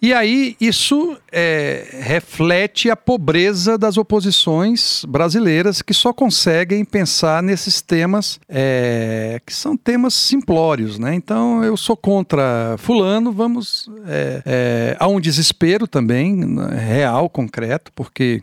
E aí isso é, reflete a pobreza das oposições brasileiras que só conseguem pensar nesses temas é, que são temas simplórios, né? Então eu sou contra fulano, vamos é, é há um desespero também né, real, concreto, porque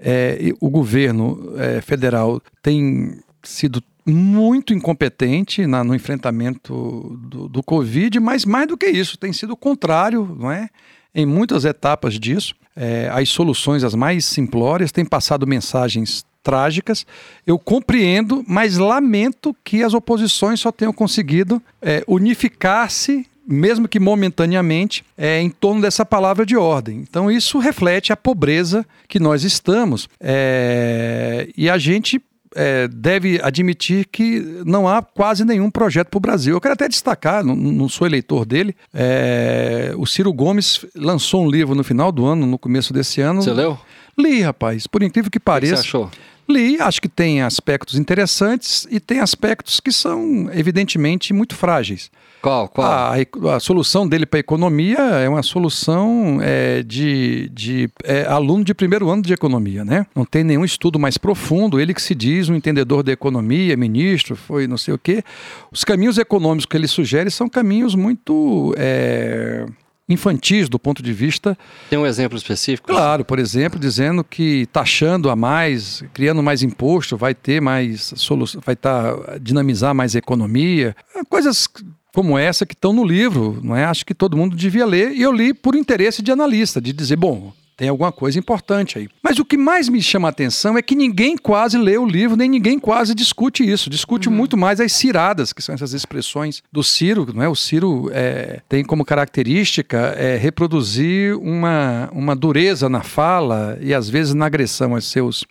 é, o governo é, federal tem sido muito incompetente na, no enfrentamento do, do Covid, mas mais do que isso, tem sido o contrário, não é? Em muitas etapas disso, é, as soluções as mais simplórias têm passado mensagens trágicas. Eu compreendo, mas lamento que as oposições só tenham conseguido é, unificar-se mesmo que momentaneamente, é, em torno dessa palavra de ordem. Então, isso reflete a pobreza que nós estamos. É, e a gente é, deve admitir que não há quase nenhum projeto para o Brasil. Eu quero até destacar, não, não sou eleitor dele, é, o Ciro Gomes lançou um livro no final do ano, no começo desse ano. Você leu? Li, rapaz. Por incrível que pareça. O que você achou? Li, acho que tem aspectos interessantes e tem aspectos que são, evidentemente, muito frágeis. Qual? Qual? A, a solução dele para a economia é uma solução é, de, de é, aluno de primeiro ano de economia, né? Não tem nenhum estudo mais profundo. Ele que se diz um entendedor da economia, ministro, foi não sei o quê. Os caminhos econômicos que ele sugere são caminhos muito. É, infantis do ponto de vista. Tem um exemplo específico? Claro, por exemplo, dizendo que taxando a mais, criando mais imposto, vai ter mais solução, vai tá, dinamizar mais economia. Coisas como essa que estão no livro, não é? Acho que todo mundo devia ler e eu li por interesse de analista, de dizer, bom, tem alguma coisa importante aí. Mas o que mais me chama a atenção é que ninguém quase lê o livro, nem ninguém quase discute isso. Discute uhum. muito mais as ciradas, que são essas expressões do Ciro. Não é? O Ciro é, tem como característica é, reproduzir uma, uma dureza na fala e às vezes na agressão aos seus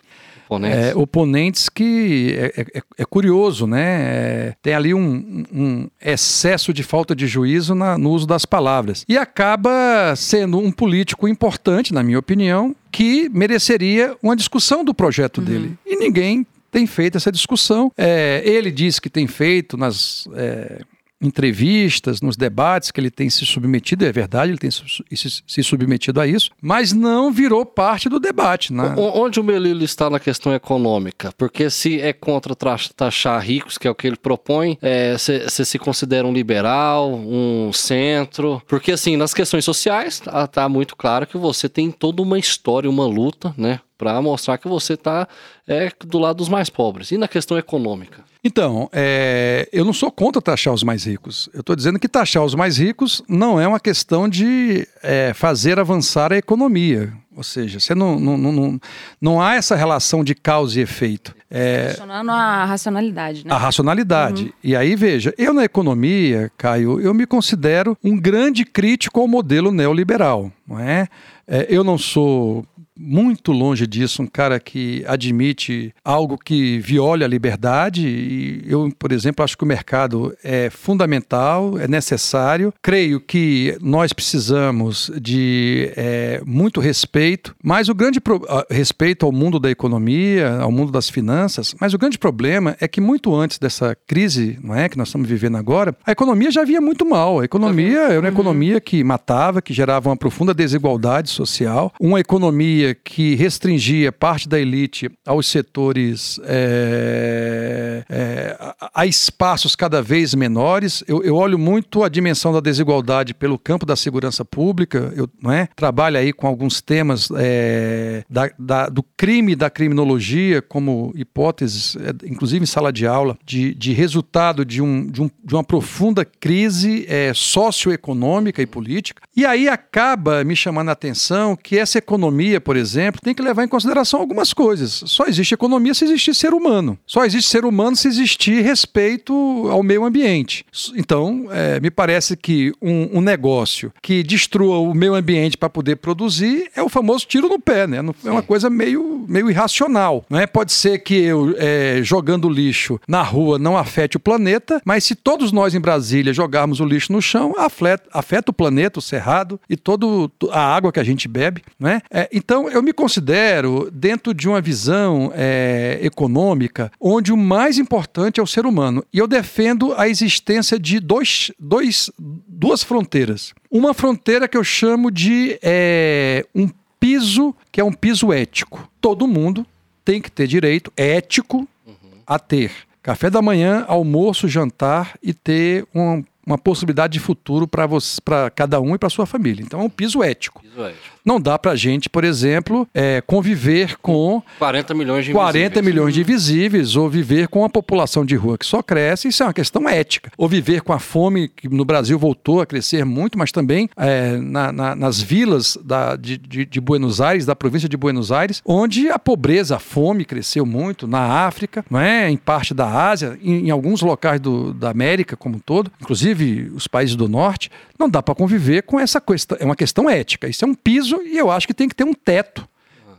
oponentes, é, oponentes que é, é, é curioso, né? É, tem ali um, um, excesso de falta de juízo na, no uso das palavras. E acaba sendo um político importante, na minha opinião, que mereceria uma discussão do projeto uhum. dele. E ninguém tem feito essa discussão. É, ele diz que tem feito nas é, entrevistas, nos debates que ele tem se submetido, é verdade, ele tem se submetido a isso, mas não virou parte do debate. Né? Onde o Melilo está na questão econômica? Porque se é contra taxar ricos, que é o que ele propõe, você é, se considera um liberal, um centro? Porque assim, nas questões sociais, está tá muito claro que você tem toda uma história, uma luta, né? Para mostrar que você está é, do lado dos mais pobres. E na questão econômica? Então, é, eu não sou contra taxar os mais ricos. Eu estou dizendo que taxar os mais ricos não é uma questão de é, fazer avançar a economia. Ou seja, você não, não, não, não há essa relação de causa e efeito. É, Questionando a racionalidade, né? A racionalidade. Uhum. E aí, veja, eu na economia, Caio, eu me considero um grande crítico ao modelo neoliberal. Não é? é eu não sou muito longe disso, um cara que admite algo que viola a liberdade. E eu, por exemplo, acho que o mercado é fundamental, é necessário. Creio que nós precisamos de é, muito respeito, mas o grande pro... respeito ao mundo da economia, ao mundo das finanças. Mas o grande problema é que muito antes dessa crise, não é, que nós estamos vivendo agora, a economia já vinha muito mal. A economia era uma economia que matava, que gerava uma profunda desigualdade social, uma economia que restringia parte da elite aos setores é, é, a espaços cada vez menores. Eu, eu, olho muito a dimensão da desigualdade pelo campo da segurança pública. Eu não é? trabalho aí com alguns temas é, da, da, do crime da criminologia como hipóteses, é, inclusive em sala de aula, de, de resultado de, um, de, um, de uma profunda crise é, socioeconômica e política. E aí acaba me chamando a atenção que essa economia, por por exemplo, tem que levar em consideração algumas coisas. Só existe economia se existir ser humano. Só existe ser humano se existir respeito ao meio ambiente. Então, é, me parece que um, um, negócio que destrua o meio ambiente para poder produzir é o famoso tiro no pé, né? É uma coisa meio, meio irracional. Não é? Pode ser que eu, é, jogando lixo na rua não afete o planeta, mas se todos nós em Brasília jogarmos o lixo no chão, afeta, afeta o planeta, o cerrado e toda a água que a gente bebe. Não é? é então, então, eu me considero dentro de uma visão é, econômica onde o mais importante é o ser humano. E eu defendo a existência de dois, dois, duas fronteiras. Uma fronteira que eu chamo de é, um piso, que é um piso ético. Todo mundo tem que ter direito ético uhum. a ter café da manhã, almoço, jantar e ter um, uma possibilidade de futuro para cada um e para sua família. Então é um piso ético. Piso ético. Não dá para a gente, por exemplo, é, conviver com 40 milhões de 40 invisíveis. milhões de invisíveis ou viver com a população de rua que só cresce. Isso é uma questão ética. Ou viver com a fome que no Brasil voltou a crescer muito, mas também é, na, na, nas vilas da, de, de, de, Buenos Aires, da província de Buenos Aires, onde a pobreza, a fome cresceu muito na África, não é? Em parte da Ásia, em, em alguns locais do, da América como um todo, inclusive os países do norte. Não dá para conviver com essa questão. É uma questão ética. Isso é um piso e eu acho que tem que ter um teto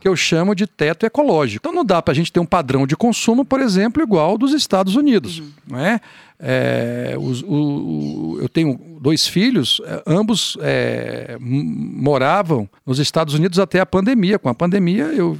que eu chamo de teto ecológico. Então não dá para a gente ter um padrão de consumo, por exemplo, igual ao dos Estados Unidos. Uhum. Não é? É, os, o, o, eu tenho dois filhos, é, ambos é, moravam nos Estados Unidos até a pandemia. Com a pandemia, eu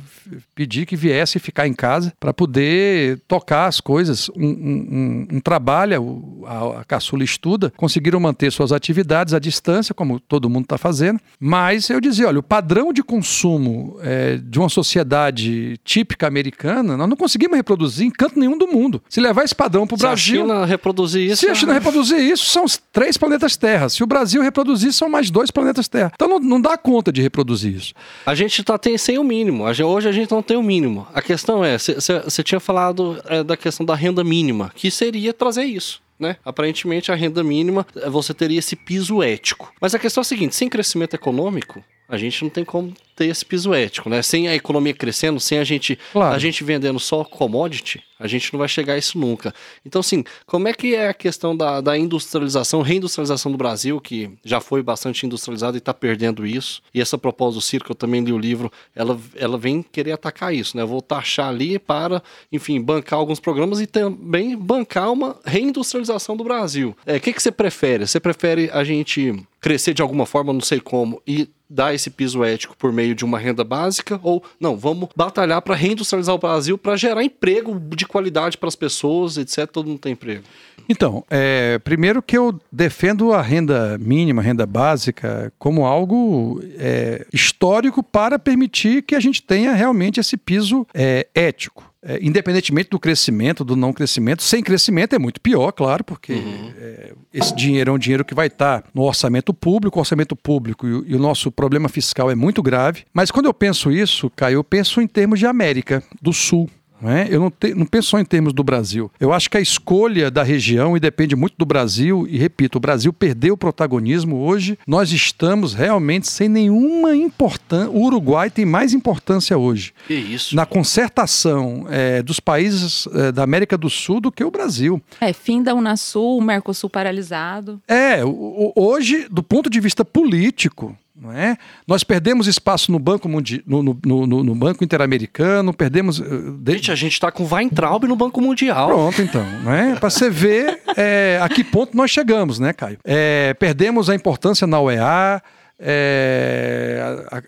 pedi que viesse ficar em casa para poder tocar as coisas. Um, um, um trabalho, a, a caçula estuda, conseguiram manter suas atividades à distância, como todo mundo está fazendo. Mas eu dizia: olha, o padrão de consumo é, de uma sociedade típica americana, nós não conseguimos reproduzir em canto nenhum do mundo. Se levar esse padrão para o Brasil. Reproduzir isso. Se a China reproduzir isso, são três planetas Terra. Se o Brasil reproduzir, são mais dois planetas Terra. Então não, não dá conta de reproduzir isso. A gente tá tem, sem o mínimo. Hoje a gente não tem o mínimo. A questão é, você tinha falado é, da questão da renda mínima, que seria trazer isso. Né? Aparentemente, a renda mínima, é, você teria esse piso ético. Mas a questão é a seguinte: sem crescimento econômico, a gente não tem como ter esse piso ético, né? Sem a economia crescendo, sem a gente, Claro. a gente vendendo só commodity, a gente não vai chegar a isso nunca. Então, assim, como é que é a questão da, da industrialização, reindustrialização do Brasil, que já foi bastante industrializado e está perdendo isso? E essa proposta do Circo, eu também li o livro, ela, ela vem querer atacar isso, né? Eu vou taxar ali para, enfim, bancar alguns programas e também bancar uma reindustrialização do Brasil. É, O que, que você prefere? Você prefere a gente crescer de alguma forma, não sei como, e dar esse piso ético por meio de uma renda básica ou não, vamos batalhar para reindustrializar o Brasil para gerar emprego de qualidade para as pessoas, etc, todo mundo tem emprego. Então, é, primeiro que eu defendo a renda mínima, renda básica, como algo é, histórico para permitir que a gente tenha realmente esse piso é, ético. É, independentemente do crescimento, do não crescimento, sem crescimento é muito pior, claro, porque é, esse dinheiro é um dinheiro que vai estar no orçamento público, o orçamento público e, o- e o nosso problema fiscal é muito grave. Mas quando eu penso isso, Caio, eu penso em termos de América do Sul. Não é? Eu não, te- não penso só em termos do Brasil. Eu acho que a escolha da região e depende muito do Brasil. E repito, o Brasil perdeu o protagonismo hoje. Nós estamos realmente sem nenhuma importância. O Uruguai tem mais importância hoje Que isso? na concertação eh, dos países eh, da América do Sul do que o Brasil. É, fim da Unasul, o Mercosul paralisado. É, o- o- hoje, do ponto de vista político, não é? Nós perdemos espaço no Banco, Mundi no, no, no- no Banco Interamericano, perdemos. eh, de- Gente, a gente tá com Weintraub no Banco Mundial. Pronto, então, não é? Para você ver é, a que ponto nós chegamos, né, Caio? É, perdemos a importância na OEA.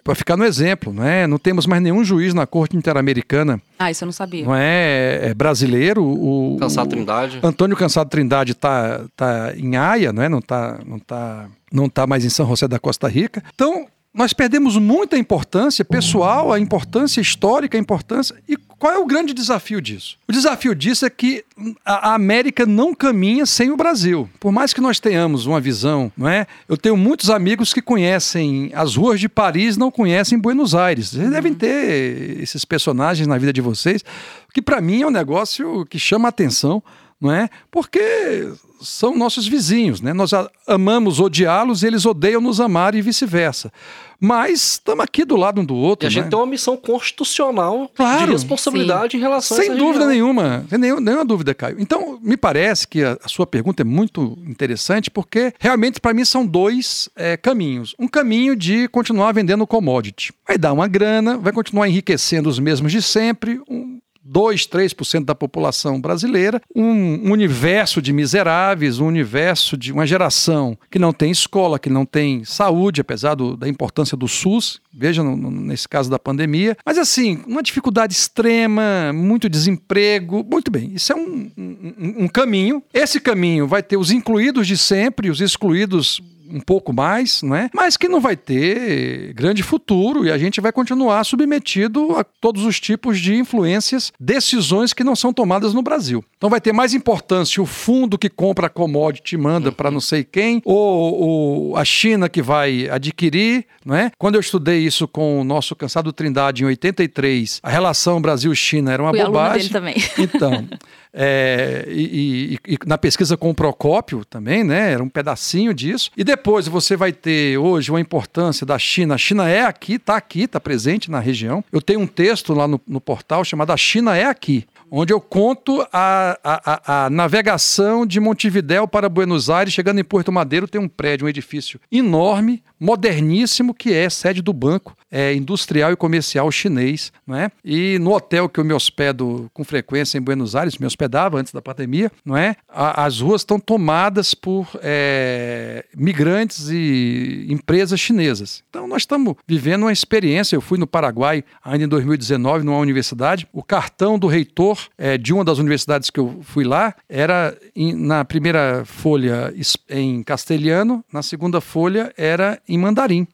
para ficar no exemplo, não é? Não temos mais nenhum juiz na Corte Interamericana, Ah, isso eu não sabia. não é, é brasileiro. O, Cansado o- Trindade. Antônio Cansado Trindade está tá em Haia, não é? Não está não tá, não tá mais em São José da Costa Rica. Então, nós perdemos muita importância pessoal, a importância histórica, a importância. E qual é o grande desafio disso? O desafio disso é que a a América não caminha sem o Brasil. Por mais que nós tenhamos uma visão, não é? Eu tenho muitos amigos que conhecem as ruas de Paris, não conhecem Buenos Aires. Vocês devem ter esses personagens na vida de vocês, que para mim é um negócio que chama a atenção não é? Porque são nossos vizinhos, né? Nós amamos odiá-los e eles odeiam nos amar e vice-versa. Mas estamos aqui do lado um do E outro, a gente né? tem uma missão constitucional Claro. de responsabilidade em relação a Sem dúvida região. nenhuma, sem nenhum- nenhuma dúvida, Caio. Então, me parece que a, a sua pergunta é muito interessante, porque realmente para mim são dois é, caminhos. Um caminho de continuar vendendo commodity. Vai dar uma grana, vai continuar enriquecendo os mesmos de sempre, um 2, 3% da população brasileira, um universo de miseráveis, um universo de uma geração que não tem escola, que não tem saúde, apesar do- da importância do SUS, veja no- nesse caso da pandemia. Mas assim, uma dificuldade extrema, muito desemprego. Muito bem, isso é um, um- um caminho. Esse caminho vai ter os incluídos de sempre, os excluídos um pouco mais, não é? Mas que não vai ter grande futuro e a gente vai continuar submetido a todos os tipos de influências, decisões que não são tomadas no Brasil. Então vai ter mais importância o fundo que compra a commodity e manda para não sei quem, ou, ou a China que vai adquirir, não é? Quando eu estudei isso com o nosso cansado Trindade em 83, a relação Brasil-China era uma Fui bobagem. dele também. Então, é, e, e- e na pesquisa com o Procópio também, né? Era um pedacinho disso. E depois você vai ter hoje uma importância da China. A China é aqui, está aqui, está presente na região. Eu tenho um texto lá no, no portal chamado A China é aqui. Onde eu conto a, a, a- navegação de Montevidéu para Buenos Aires, chegando em Porto Madeiro, tem um prédio, um edifício enorme, moderníssimo, que é sede do banco é, industrial e comercial chinês. Não é? E no hotel que eu me hospedo com frequência em Buenos Aires, me hospedava antes da pandemia, não é? A- as ruas estão tomadas por é, migrantes e empresas chinesas. Então nós estamos vivendo uma experiência. Eu fui no Paraguai ainda em 2019, numa universidade. O cartão do reitor é, de uma das universidades que eu fui lá era em- na primeira folha em castelhano, na segunda folha era em mandarim.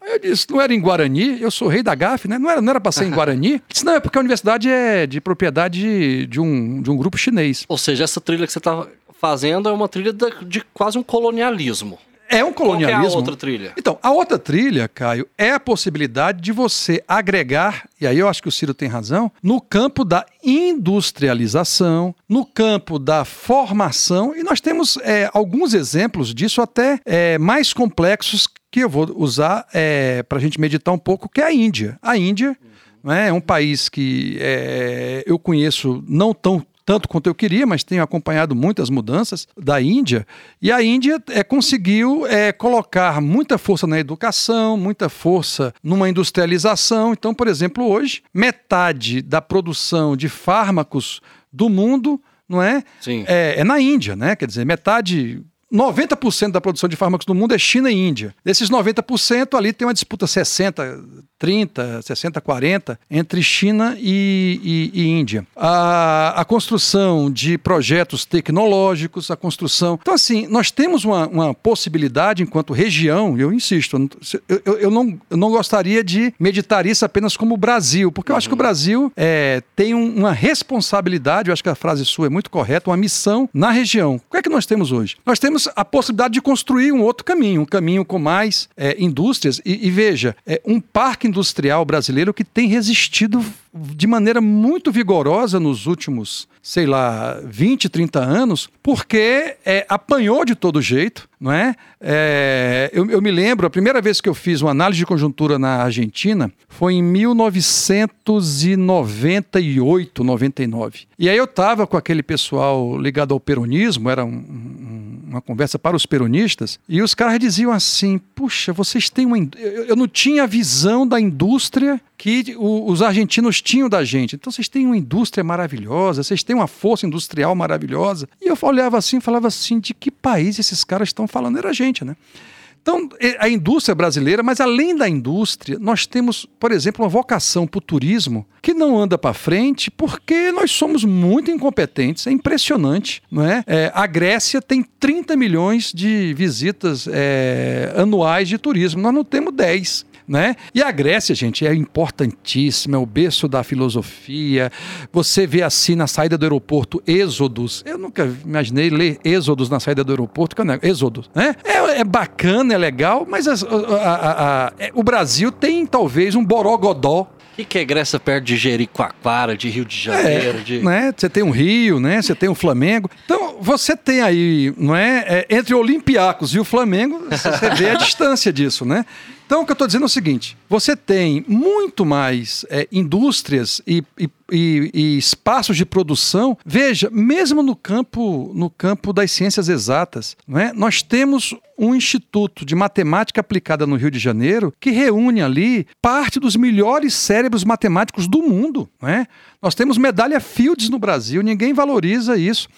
Aí eu disse, não era em Guarani, eu sou rei da GAF, né? Não era, não era para ser em Guarani? Eu Disse, não, é porque a universidade é de propriedade de, de um, de um grupo chinês. Ou seja, essa trilha que você está fazendo é uma trilha de quase um colonialismo. É um colonialismo. Qual é a outra trilha? Então, a outra trilha, Caio, é a possibilidade de você agregar, e aí eu acho que o Ciro tem razão, no campo da industrialização, no campo da formação, e nós temos é, alguns exemplos disso até é, mais complexos que eu vou usar é, para a gente meditar um pouco, que é a Índia. A Índia né, é um país que é, eu conheço não tão tanto quanto eu queria, mas tenho acompanhado muitas mudanças da Índia. E a Índia é, conseguiu é, colocar muita força na educação, muita força numa industrialização. Então, por exemplo, hoje, metade da produção de fármacos do mundo não é? Sim. É, é na Índia, né? Quer dizer, metade 90% da produção de fármacos do mundo é China e Índia. Desses 90%, ali tem uma disputa 60, 30, 60, 40 entre China e, e, e Índia. A, a, construção de projetos tecnológicos, a construção. Então, assim, nós temos uma, uma possibilidade enquanto região, eu insisto, eu, eu, eu, não, eu não gostaria de meditar isso apenas como Brasil, porque eu acho que o uhum. Brasil é, tem um, uma responsabilidade, eu acho que a frase sua é muito correta, uma missão na região. O que é que nós temos hoje? Nós temos temos a possibilidade de construir um outro caminho, um caminho com mais é, indústrias. E, e veja, é um parque industrial brasileiro que tem resistido de maneira muito vigorosa nos últimos, sei lá, 20, 30 anos, porque é, apanhou de todo jeito, não é? é eu, eu, me lembro, a primeira vez que eu fiz uma análise de conjuntura na Argentina foi em 1998, 99. E aí eu estava com aquele pessoal ligado ao peronismo, era um, um, uma conversa para os peronistas, e os caras diziam assim: puxa, vocês têm uma. Eu, não tinha a visão da indústria que os argentinos tinham da gente. Então vocês têm uma indústria maravilhosa, vocês têm uma força industrial maravilhosa. E eu olhava assim falava assim: de que país esses caras estão falando? Era a gente, né? Então, a indústria brasileira, mas além da indústria, nós temos, por exemplo, uma vocação para o turismo que não anda para frente porque nós somos muito incompetentes. É impressionante, não é? é a Grécia tem 30 milhões de visitas é, anuais de turismo, nós não temos 10 né? E a Grécia, gente, é importantíssima, é o berço da filosofia. Você vê assim na saída do aeroporto Êxodos. Eu nunca imaginei ler Êxodos na saída do aeroporto, que é Êxodos, né? É, é bacana, é legal, mas a, a, a, é, o Brasil tem talvez um borogodó o que, é Grécia perto de Jericoacoara, de Rio de Janeiro? É, de... né? Você tem um Rio, né? Você tem o um Flamengo. Então, você tem aí, não é? é entre Olympiacos e o Flamengo, você vê a distância disso, né? Então, o que eu estou dizendo é o seguinte: você tem muito mais é, indústrias e, e, e, e, espaços de produção. Veja, mesmo no campo, no campo das ciências exatas, é? nós temos um instituto de matemática aplicada no Rio de Janeiro que reúne ali parte dos melhores cérebros matemáticos do mundo. É? Nós temos medalha Fields no Brasil, ninguém valoriza isso.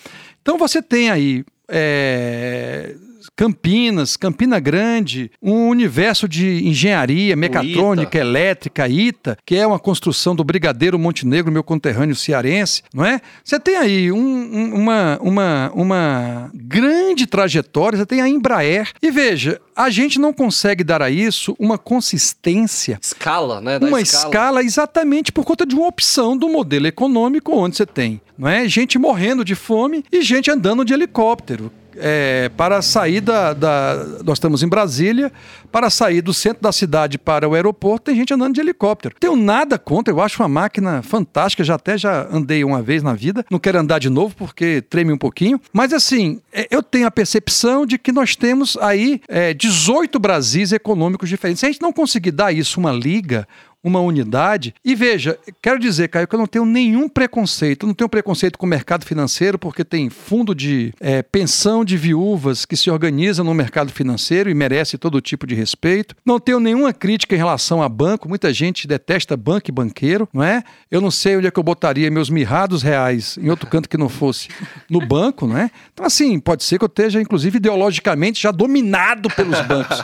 Então você tem aí. É Campinas, Campina Grande, um universo de engenharia, mecatrônica, elétrica, ITA, que é uma construção do Brigadeiro Montenegro, meu conterrâneo cearense, não é? Você tem aí um, um, uma, uma, uma grande trajetória, você tem a Embraer. E veja, a gente não consegue dar a isso uma consistência. Escala, né? Da uma escala. escala exatamente por conta de uma opção do modelo econômico onde você tem não é? gente morrendo de fome e gente andando de helicóptero é, para sair da, da, Nós estamos em Brasília, para sair do centro da cidade para o aeroporto, tem gente andando de helicóptero. Tenho nada contra, eu acho uma máquina fantástica, já até já andei uma vez na vida, não quero andar de novo porque treme um pouquinho, mas assim, é, eu tenho a percepção de que nós temos aí é, 18 Brasis econômicos diferentes. Se a gente não conseguir dar isso uma liga, uma unidade. E veja, quero dizer, Caio, que eu não tenho nenhum preconceito. Eu não tenho preconceito com o mercado financeiro, porque tem fundo de é, pensão de viúvas que se organiza no mercado financeiro e merece todo tipo de respeito. Não tenho nenhuma crítica em relação a banco. Muita gente detesta banco e banqueiro, não é? Eu não sei onde é que eu botaria meus mirrados reais em outro canto que não fosse no banco, não é? Então, assim, pode ser que eu esteja, inclusive, ideologicamente já dominado pelos bancos.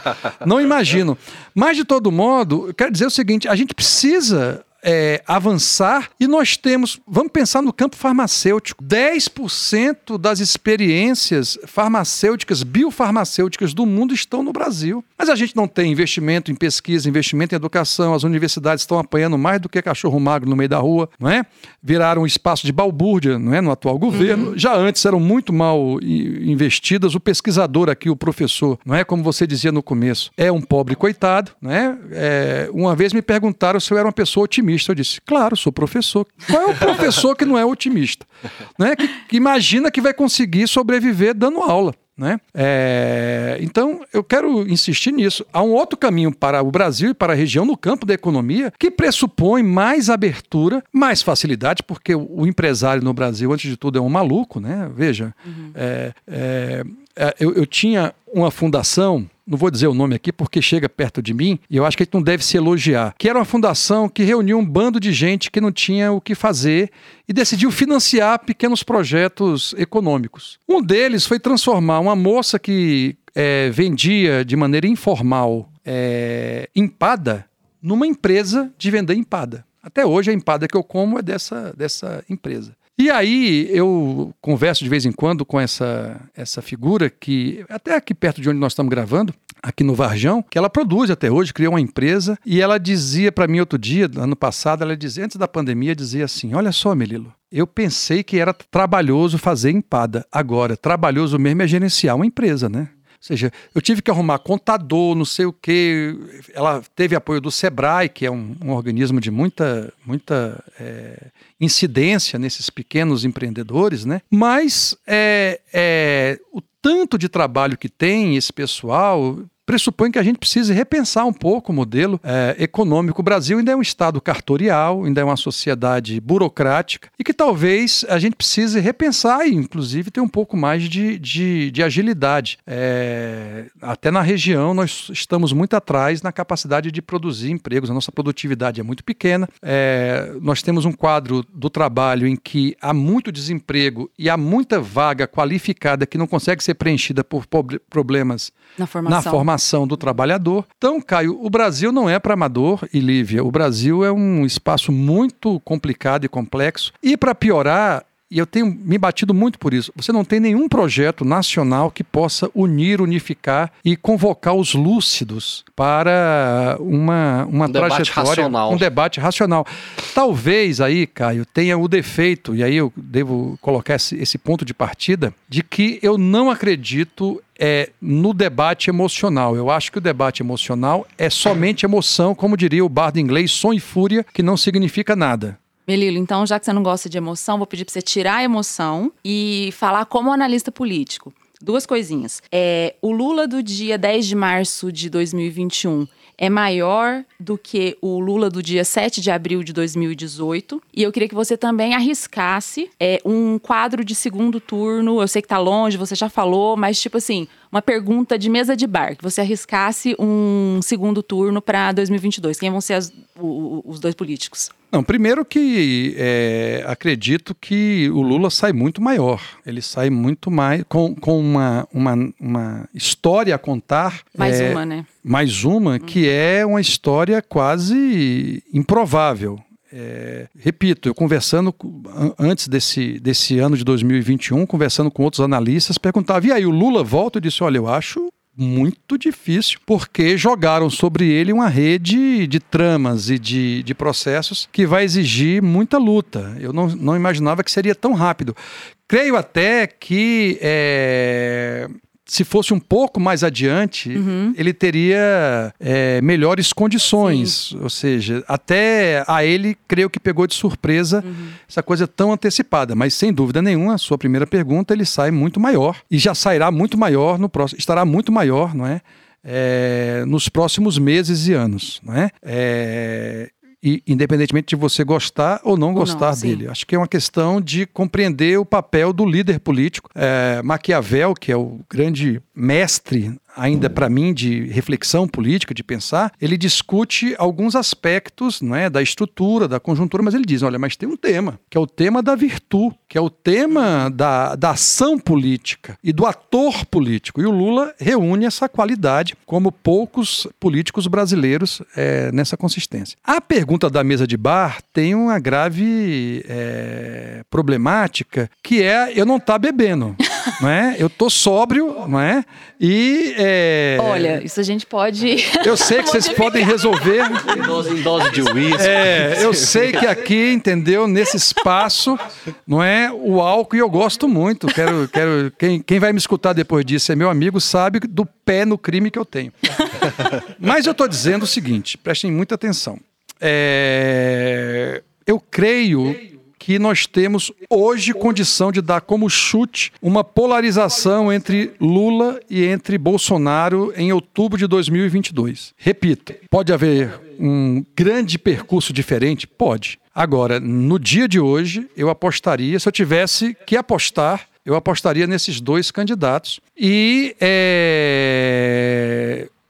Não imagino. Mas, de todo modo, eu quero dizer o seguinte: a gente gente precisa é, avançar e nós temos, vamos pensar no campo farmacêutico, 10% das experiências farmacêuticas, biofarmacêuticas do mundo estão no Brasil. Mas a gente não tem investimento em pesquisa, investimento em educação, as universidades estão apanhando mais do que cachorro magro no meio da rua, não é? Viraram um espaço de balbúrdia, não é, no atual governo. Uhum. Já antes eram muito mal investidas. O pesquisador aqui, o professor, não é como você dizia no começo, é um pobre coitado, não é? é uma vez me perguntaram se eu era uma pessoa otimista. Eu disse, claro, sou professor. Qual é o professor que não é otimista? Né? Que, que imagina que vai conseguir sobreviver dando aula. Né? É, então, eu quero insistir nisso. Há um outro caminho para o Brasil e para a região no campo da economia que pressupõe mais abertura, mais facilidade, porque o, o empresário no Brasil, antes de tudo, é um maluco. Né? Veja, uhum. é, é, é eu, eu tinha uma fundação não vou dizer o nome aqui porque chega perto de mim e eu acho que a gente não deve se elogiar, que era uma fundação que reuniu um bando de gente que não tinha o que fazer e decidiu financiar pequenos projetos econômicos. Um deles foi transformar uma moça que é, vendia de maneira informal é, empada numa empresa de vender empada. Até hoje a empada que eu como é dessa, dessa empresa. E aí eu converso de vez em quando com essa, essa figura que, até aqui perto de onde nós estamos gravando, aqui no Varjão, que ela produz até hoje, criou uma empresa, e ela dizia para mim outro dia, ano passado, ela dizia, antes da pandemia, dizia assim: Olha só, Melilo, eu pensei que era trabalhoso fazer empada. Agora, trabalhoso mesmo é gerenciar uma empresa, né? Ou seja, eu tive que arrumar contador, não sei o quê. Ela teve apoio do Sebrae, que é um, um organismo de muita, muita é, incidência nesses pequenos empreendedores, né? Mas é, é, o tanto de trabalho que tem esse pessoal pressupõe que a gente precise repensar um pouco o modelo é, econômico. O Brasil ainda é um Estado cartorial, ainda é uma sociedade burocrática e que talvez a gente precise repensar e, inclusive, ter um pouco mais de, de, de agilidade. É, até na região, nós estamos muito atrás na capacidade de produzir empregos, a nossa produtividade é muito pequena. É, nós temos um quadro do trabalho em que há muito desemprego e há muita vaga qualificada que não consegue ser preenchida por problemas na formação. Na formação do trabalhador. Então, Caio, o Brasil não é para amador e Lívia. O Brasil é um espaço muito complicado e complexo. E para piorar, e eu tenho me batido muito por isso. Você não tem nenhum projeto nacional que possa unir, unificar e convocar os lúcidos para uma, uma um trajetória, debate racional. um debate racional. Talvez aí, Caio, tenha o defeito, e aí eu devo colocar esse, esse ponto de partida, de que eu não acredito é, no debate emocional. Eu acho que o debate emocional é somente emoção, como diria o bardo inglês, som e fúria, que não significa nada. Melilo, então, já que você não gosta de emoção, vou pedir para você tirar a emoção e falar como analista político. Duas coisinhas. É, o Lula do dia 10 de março de 2021 é maior do que o Lula do dia 7 de abril de 2018. E eu queria que você também arriscasse é, um quadro de segundo turno. Eu sei que tá longe, você já falou, mas tipo assim, uma pergunta de mesa de bar, que você arriscasse um segundo turno para 2022. Quem vão ser as, o, os dois políticos? Não, primeiro que é, acredito que o Lula sai muito maior. Ele sai muito mais com, com uma, uma, uma história a contar. Mais é, uma, né? Mais uma, uhum. que é uma história quase improvável. É, repito, eu conversando antes desse, desse ano de 2021, conversando com outros analistas, perguntava: e aí, o Lula volta? Eu disse: olha, eu acho muito difícil, porque jogaram sobre ele uma rede de tramas e de, de processos que vai exigir muita luta. Eu não, não imaginava que seria tão rápido. Creio até que é, se fosse um pouco mais adiante, uhum. ele teria é, melhores condições. Sim. Ou seja, até a ele, creio que pegou de surpresa uhum. essa coisa tão antecipada. Mas, sem dúvida nenhuma, a sua primeira pergunta, ele sai muito maior. E já sairá muito maior no próximo. Estará muito maior, não é? É, nos próximos meses e anos. Não é? E, independentemente de você gostar ou não gostar não, dele. Acho que é uma questão de compreender o papel do líder político. É, Maquiavel, que é o grande mestre ainda para mim de reflexão política, de pensar, ele discute alguns aspectos não é, da estrutura, da conjuntura, mas ele diz: olha, mas tem um tema, que é o tema da virtude, que é o tema da, da ação política e do ator político. E o Lula reúne essa qualidade, como poucos políticos brasileiros é, nessa consistência. A pergunta da mesa de bar tem uma grave é, problemática, que é eu não estar tá bebendo. Não é? Eu tô sóbrio, não é? E é... olha, isso a gente pode. Eu sei que vocês podem resolver. Em dose, em dose de uísque. É, eu sei que aqui, entendeu? Nesse espaço, não é o álcool e eu gosto muito. Quero, quero quem, quem vai me escutar depois disso é meu amigo sabe do pé no crime que eu tenho. Mas eu estou dizendo o seguinte, prestem muita atenção. É, eu creio que nós temos hoje condição de dar como chute uma polarização entre Lula e entre Bolsonaro em outubro de 2022. Repito, pode haver um grande percurso diferente? Pode. Agora, no dia de hoje, eu apostaria, se eu tivesse que apostar, eu apostaria nesses dois candidatos. E é,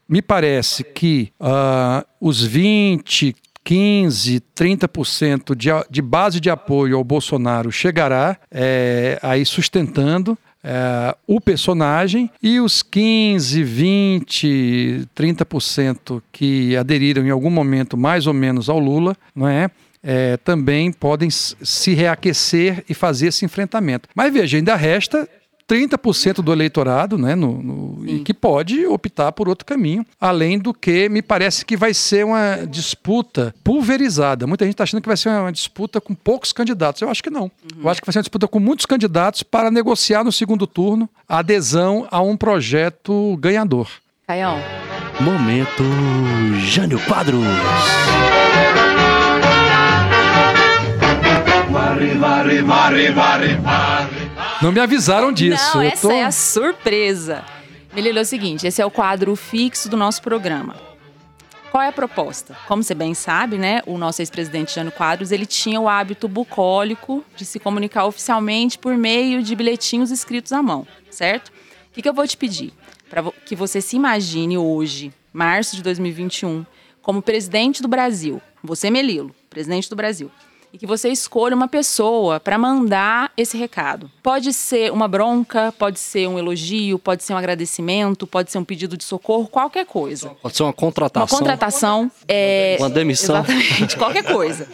me parece que uh, os 20, 15, 30% de, de base de apoio ao Bolsonaro chegará é, aí sustentando é, o personagem e os 15, 20, 30% que aderiram em algum momento mais ou menos ao Lula, não é? É, também podem se reaquecer e fazer esse enfrentamento. Mas veja, ainda resta 30% do eleitorado, né, no, no e que pode optar por outro caminho, além do que me parece que vai ser uma disputa pulverizada. Muita gente está achando que vai ser uma disputa com poucos candidatos. Eu acho que não. Uhum. Eu acho que vai ser uma disputa com muitos candidatos para negociar no segundo turno a adesão a um projeto ganhador. Caião. Momento Jânio Quadros. Varre, varre, varre, varre, varre. Não me avisaram disso. Não, essa tô... é a surpresa. Melilo, é o seguinte, esse é o quadro fixo do nosso programa. Qual é a proposta? Como você bem sabe, né, o nosso ex-presidente Jânio Quadros, ele tinha o hábito bucólico de se comunicar oficialmente por meio de bilhetinhos escritos à mão, certo? O que, que eu vou te pedir? Para que você se imagine hoje, março de 2021, como presidente do Brasil. Você, Melilo, presidente do Brasil e que você escolha uma pessoa para mandar esse recado. Pode ser uma bronca, pode ser um elogio, pode ser um agradecimento, pode ser um pedido de socorro, qualquer coisa. Pode ser uma contratação. Uma contratação. É, uma demissão. Exatamente, qualquer coisa.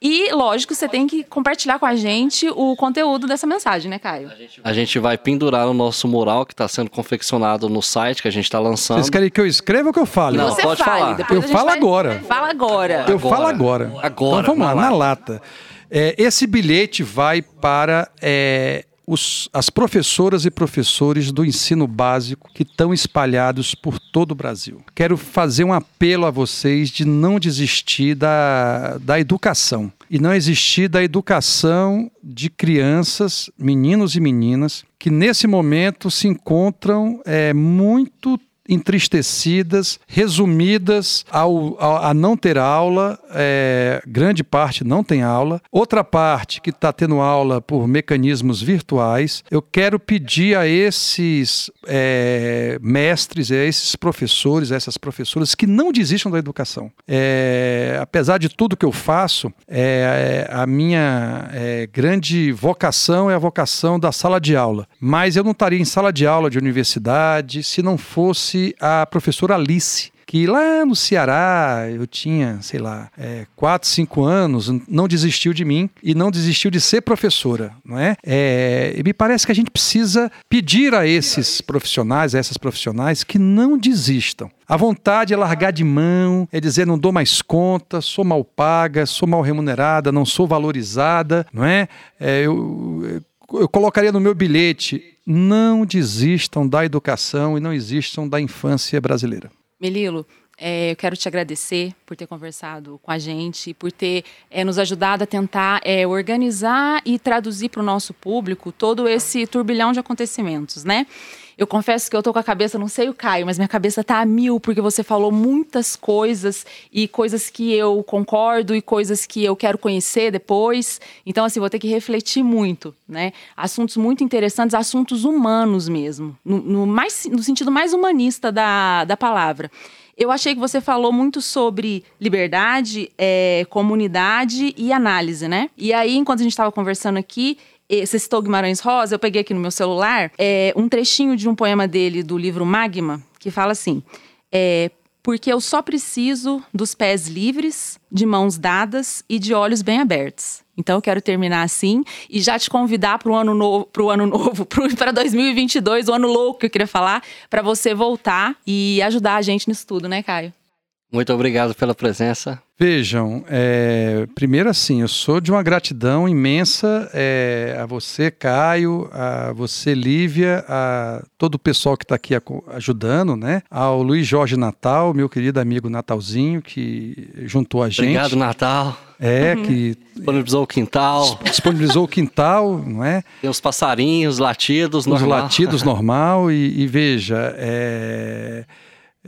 E, lógico, você tem que compartilhar com a gente o conteúdo dessa mensagem, né, Caio? A gente vai pendurar o nosso mural que está sendo confeccionado no site que a gente está lançando. Vocês querem que eu escreva ou que eu fale? Não, você pode fale, falar. Eu falo vai... agora. Fala agora. Eu agora. falo agora. Agora. Então vamos lá, na lata. É, esse bilhete vai para é, os, as professoras e professores do ensino básico que estão espalhados por todo o Brasil. Quero fazer um apelo a vocês de não desistir da, da educação e não existir da educação de crianças, meninos e meninas, que nesse momento se encontram é, muito entristecidas, resumidas ao, ao, a não ter aula, é, grande parte não tem aula, outra parte que está tendo aula por mecanismos virtuais. Eu quero pedir a esses é, mestres, a esses professores, a essas professoras que não desistam da educação. É, apesar de tudo que eu faço, é, a minha é, grande vocação é a vocação da sala de aula. Mas eu não estaria em sala de aula de universidade se não fosse fosse a professora Alice, que lá no Ceará eu tinha, sei lá, é, quatro, cinco anos, não desistiu de mim e não desistiu de ser professora, não é? é? E me parece que a gente precisa pedir a esses profissionais, a essas profissionais, que não desistam. A vontade é largar de mão, é dizer não dou mais conta, sou mal paga, sou mal remunerada, não sou valorizada, não é? é eu, eu colocaria no meu bilhete: não desistam da educação e não desistam da infância brasileira. Melilo, é, eu quero te agradecer por ter conversado com a gente, por ter é, nos ajudado a tentar é, organizar e traduzir para o nosso público todo esse turbilhão de acontecimentos, né? Eu confesso que eu tô com a cabeça, não sei o Caio, mas minha cabeça tá a mil, porque você falou muitas coisas e coisas que eu concordo e coisas que eu quero conhecer depois. Então, assim, vou ter que refletir muito, né? Assuntos muito interessantes, assuntos humanos mesmo, no, no mais, no sentido mais humanista da, da palavra. Eu achei que você falou muito sobre liberdade, é, comunidade e análise, né? E aí, enquanto a gente estava conversando aqui, você citou Guimarães Rosa, eu peguei aqui no meu celular é, um trechinho de um poema dele do livro Magma, que fala assim: é, Porque eu só preciso dos pés livres, de mãos dadas e de olhos bem abertos. Então eu quero terminar assim e já te convidar para o ano novo, para o ano novo, para 2022, o ano louco que eu queria falar, para você voltar e ajudar a gente nisso tudo, né, Caio? Muito obrigado pela presença. Vejam, é, primeiro assim, eu sou de uma gratidão imensa é, a você, Caio, a você, Lívia, a todo o pessoal que está aqui ajudando, né? Ao Luiz Jorge Natal, meu querido amigo Natalzinho, que juntou a gente. Obrigado, Natal. É, uhum. que. Disponibilizou o quintal. Disponibilizou o quintal, não é? Tem os passarinhos, latidos, os normal. Os latidos normal. E, e veja, é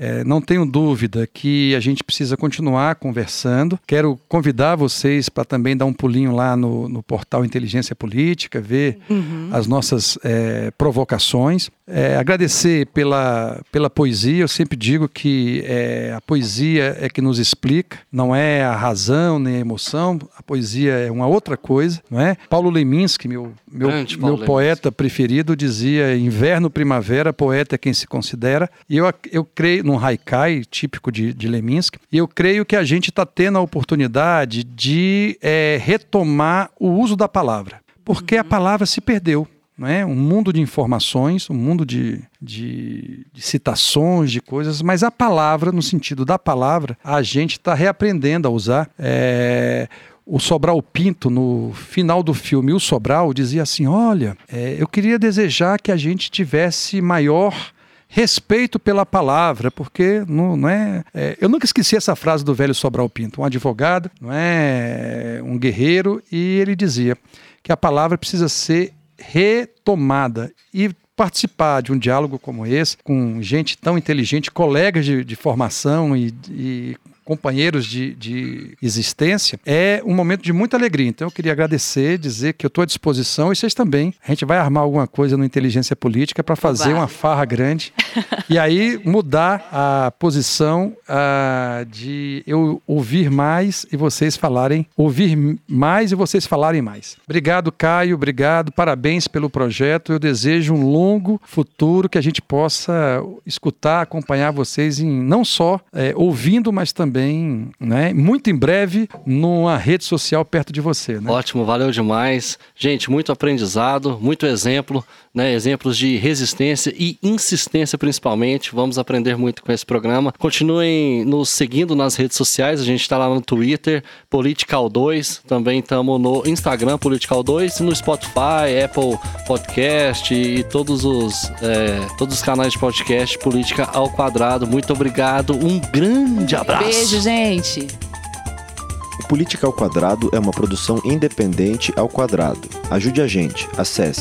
é, não tenho dúvida que a gente precisa continuar conversando. Quero convidar vocês para também dar um pulinho lá no, no portal Inteligência Política, ver uhum. as nossas é, provocações. É, agradecer pela, pela poesia. Eu sempre digo que é, a poesia é que nos explica, não é a razão nem a emoção. A poesia é uma outra coisa, não é? Paulo Leminski, meu, meu, meu poeta preferido, dizia: inverno, primavera, poeta é quem se considera. E eu, eu creio num haikai típico de, de Leminski. E eu creio que a gente está tendo a oportunidade de é, retomar o uso da palavra, porque uhum. a palavra se perdeu. Não é? Um mundo de informações, um mundo de, de, de citações, de coisas, mas a palavra, no sentido da palavra, a gente está reaprendendo a usar. É, o Sobral Pinto, no final do filme, o Sobral dizia assim: Olha, é, eu queria desejar que a gente tivesse maior respeito pela palavra, porque não, não é, é, Eu nunca esqueci essa frase do velho Sobral Pinto, um advogado, não é um guerreiro, e ele dizia que a palavra precisa ser retomada e participar de um diálogo como esse, com gente tão inteligente, colegas de, de formação e, e companheiros de, de existência, é um momento de muita alegria. Então eu queria agradecer, dizer que eu estou à disposição e vocês também. A gente vai armar alguma coisa no Inteligência Política para fazer uma farra grande e aí mudar a posição uh, de eu ouvir mais e vocês falarem, ouvir mais e vocês falarem mais. Obrigado, Caio, obrigado, parabéns pelo projeto. Eu desejo um longo futuro que a gente possa escutar, acompanhar vocês em não só é, ouvindo, mas também também, né, muito em breve, numa rede social perto de você. Né? Ótimo, valeu demais. Gente, muito aprendizado, muito exemplo, né, exemplos de resistência e insistência principalmente. Vamos aprender muito com esse programa. Continuem nos seguindo nas redes sociais, a gente está lá no Twitter, Political2, também estamos no Instagram, Political2, e no Spotify, Apple Podcast e todos os, é, todos os canais de podcast Política ao Quadrado. Muito obrigado, um grande abraço. Beijo beijo, gente. O Política ao Quadrado é uma produção independente ao quadrado. Ajude a gente. Acesse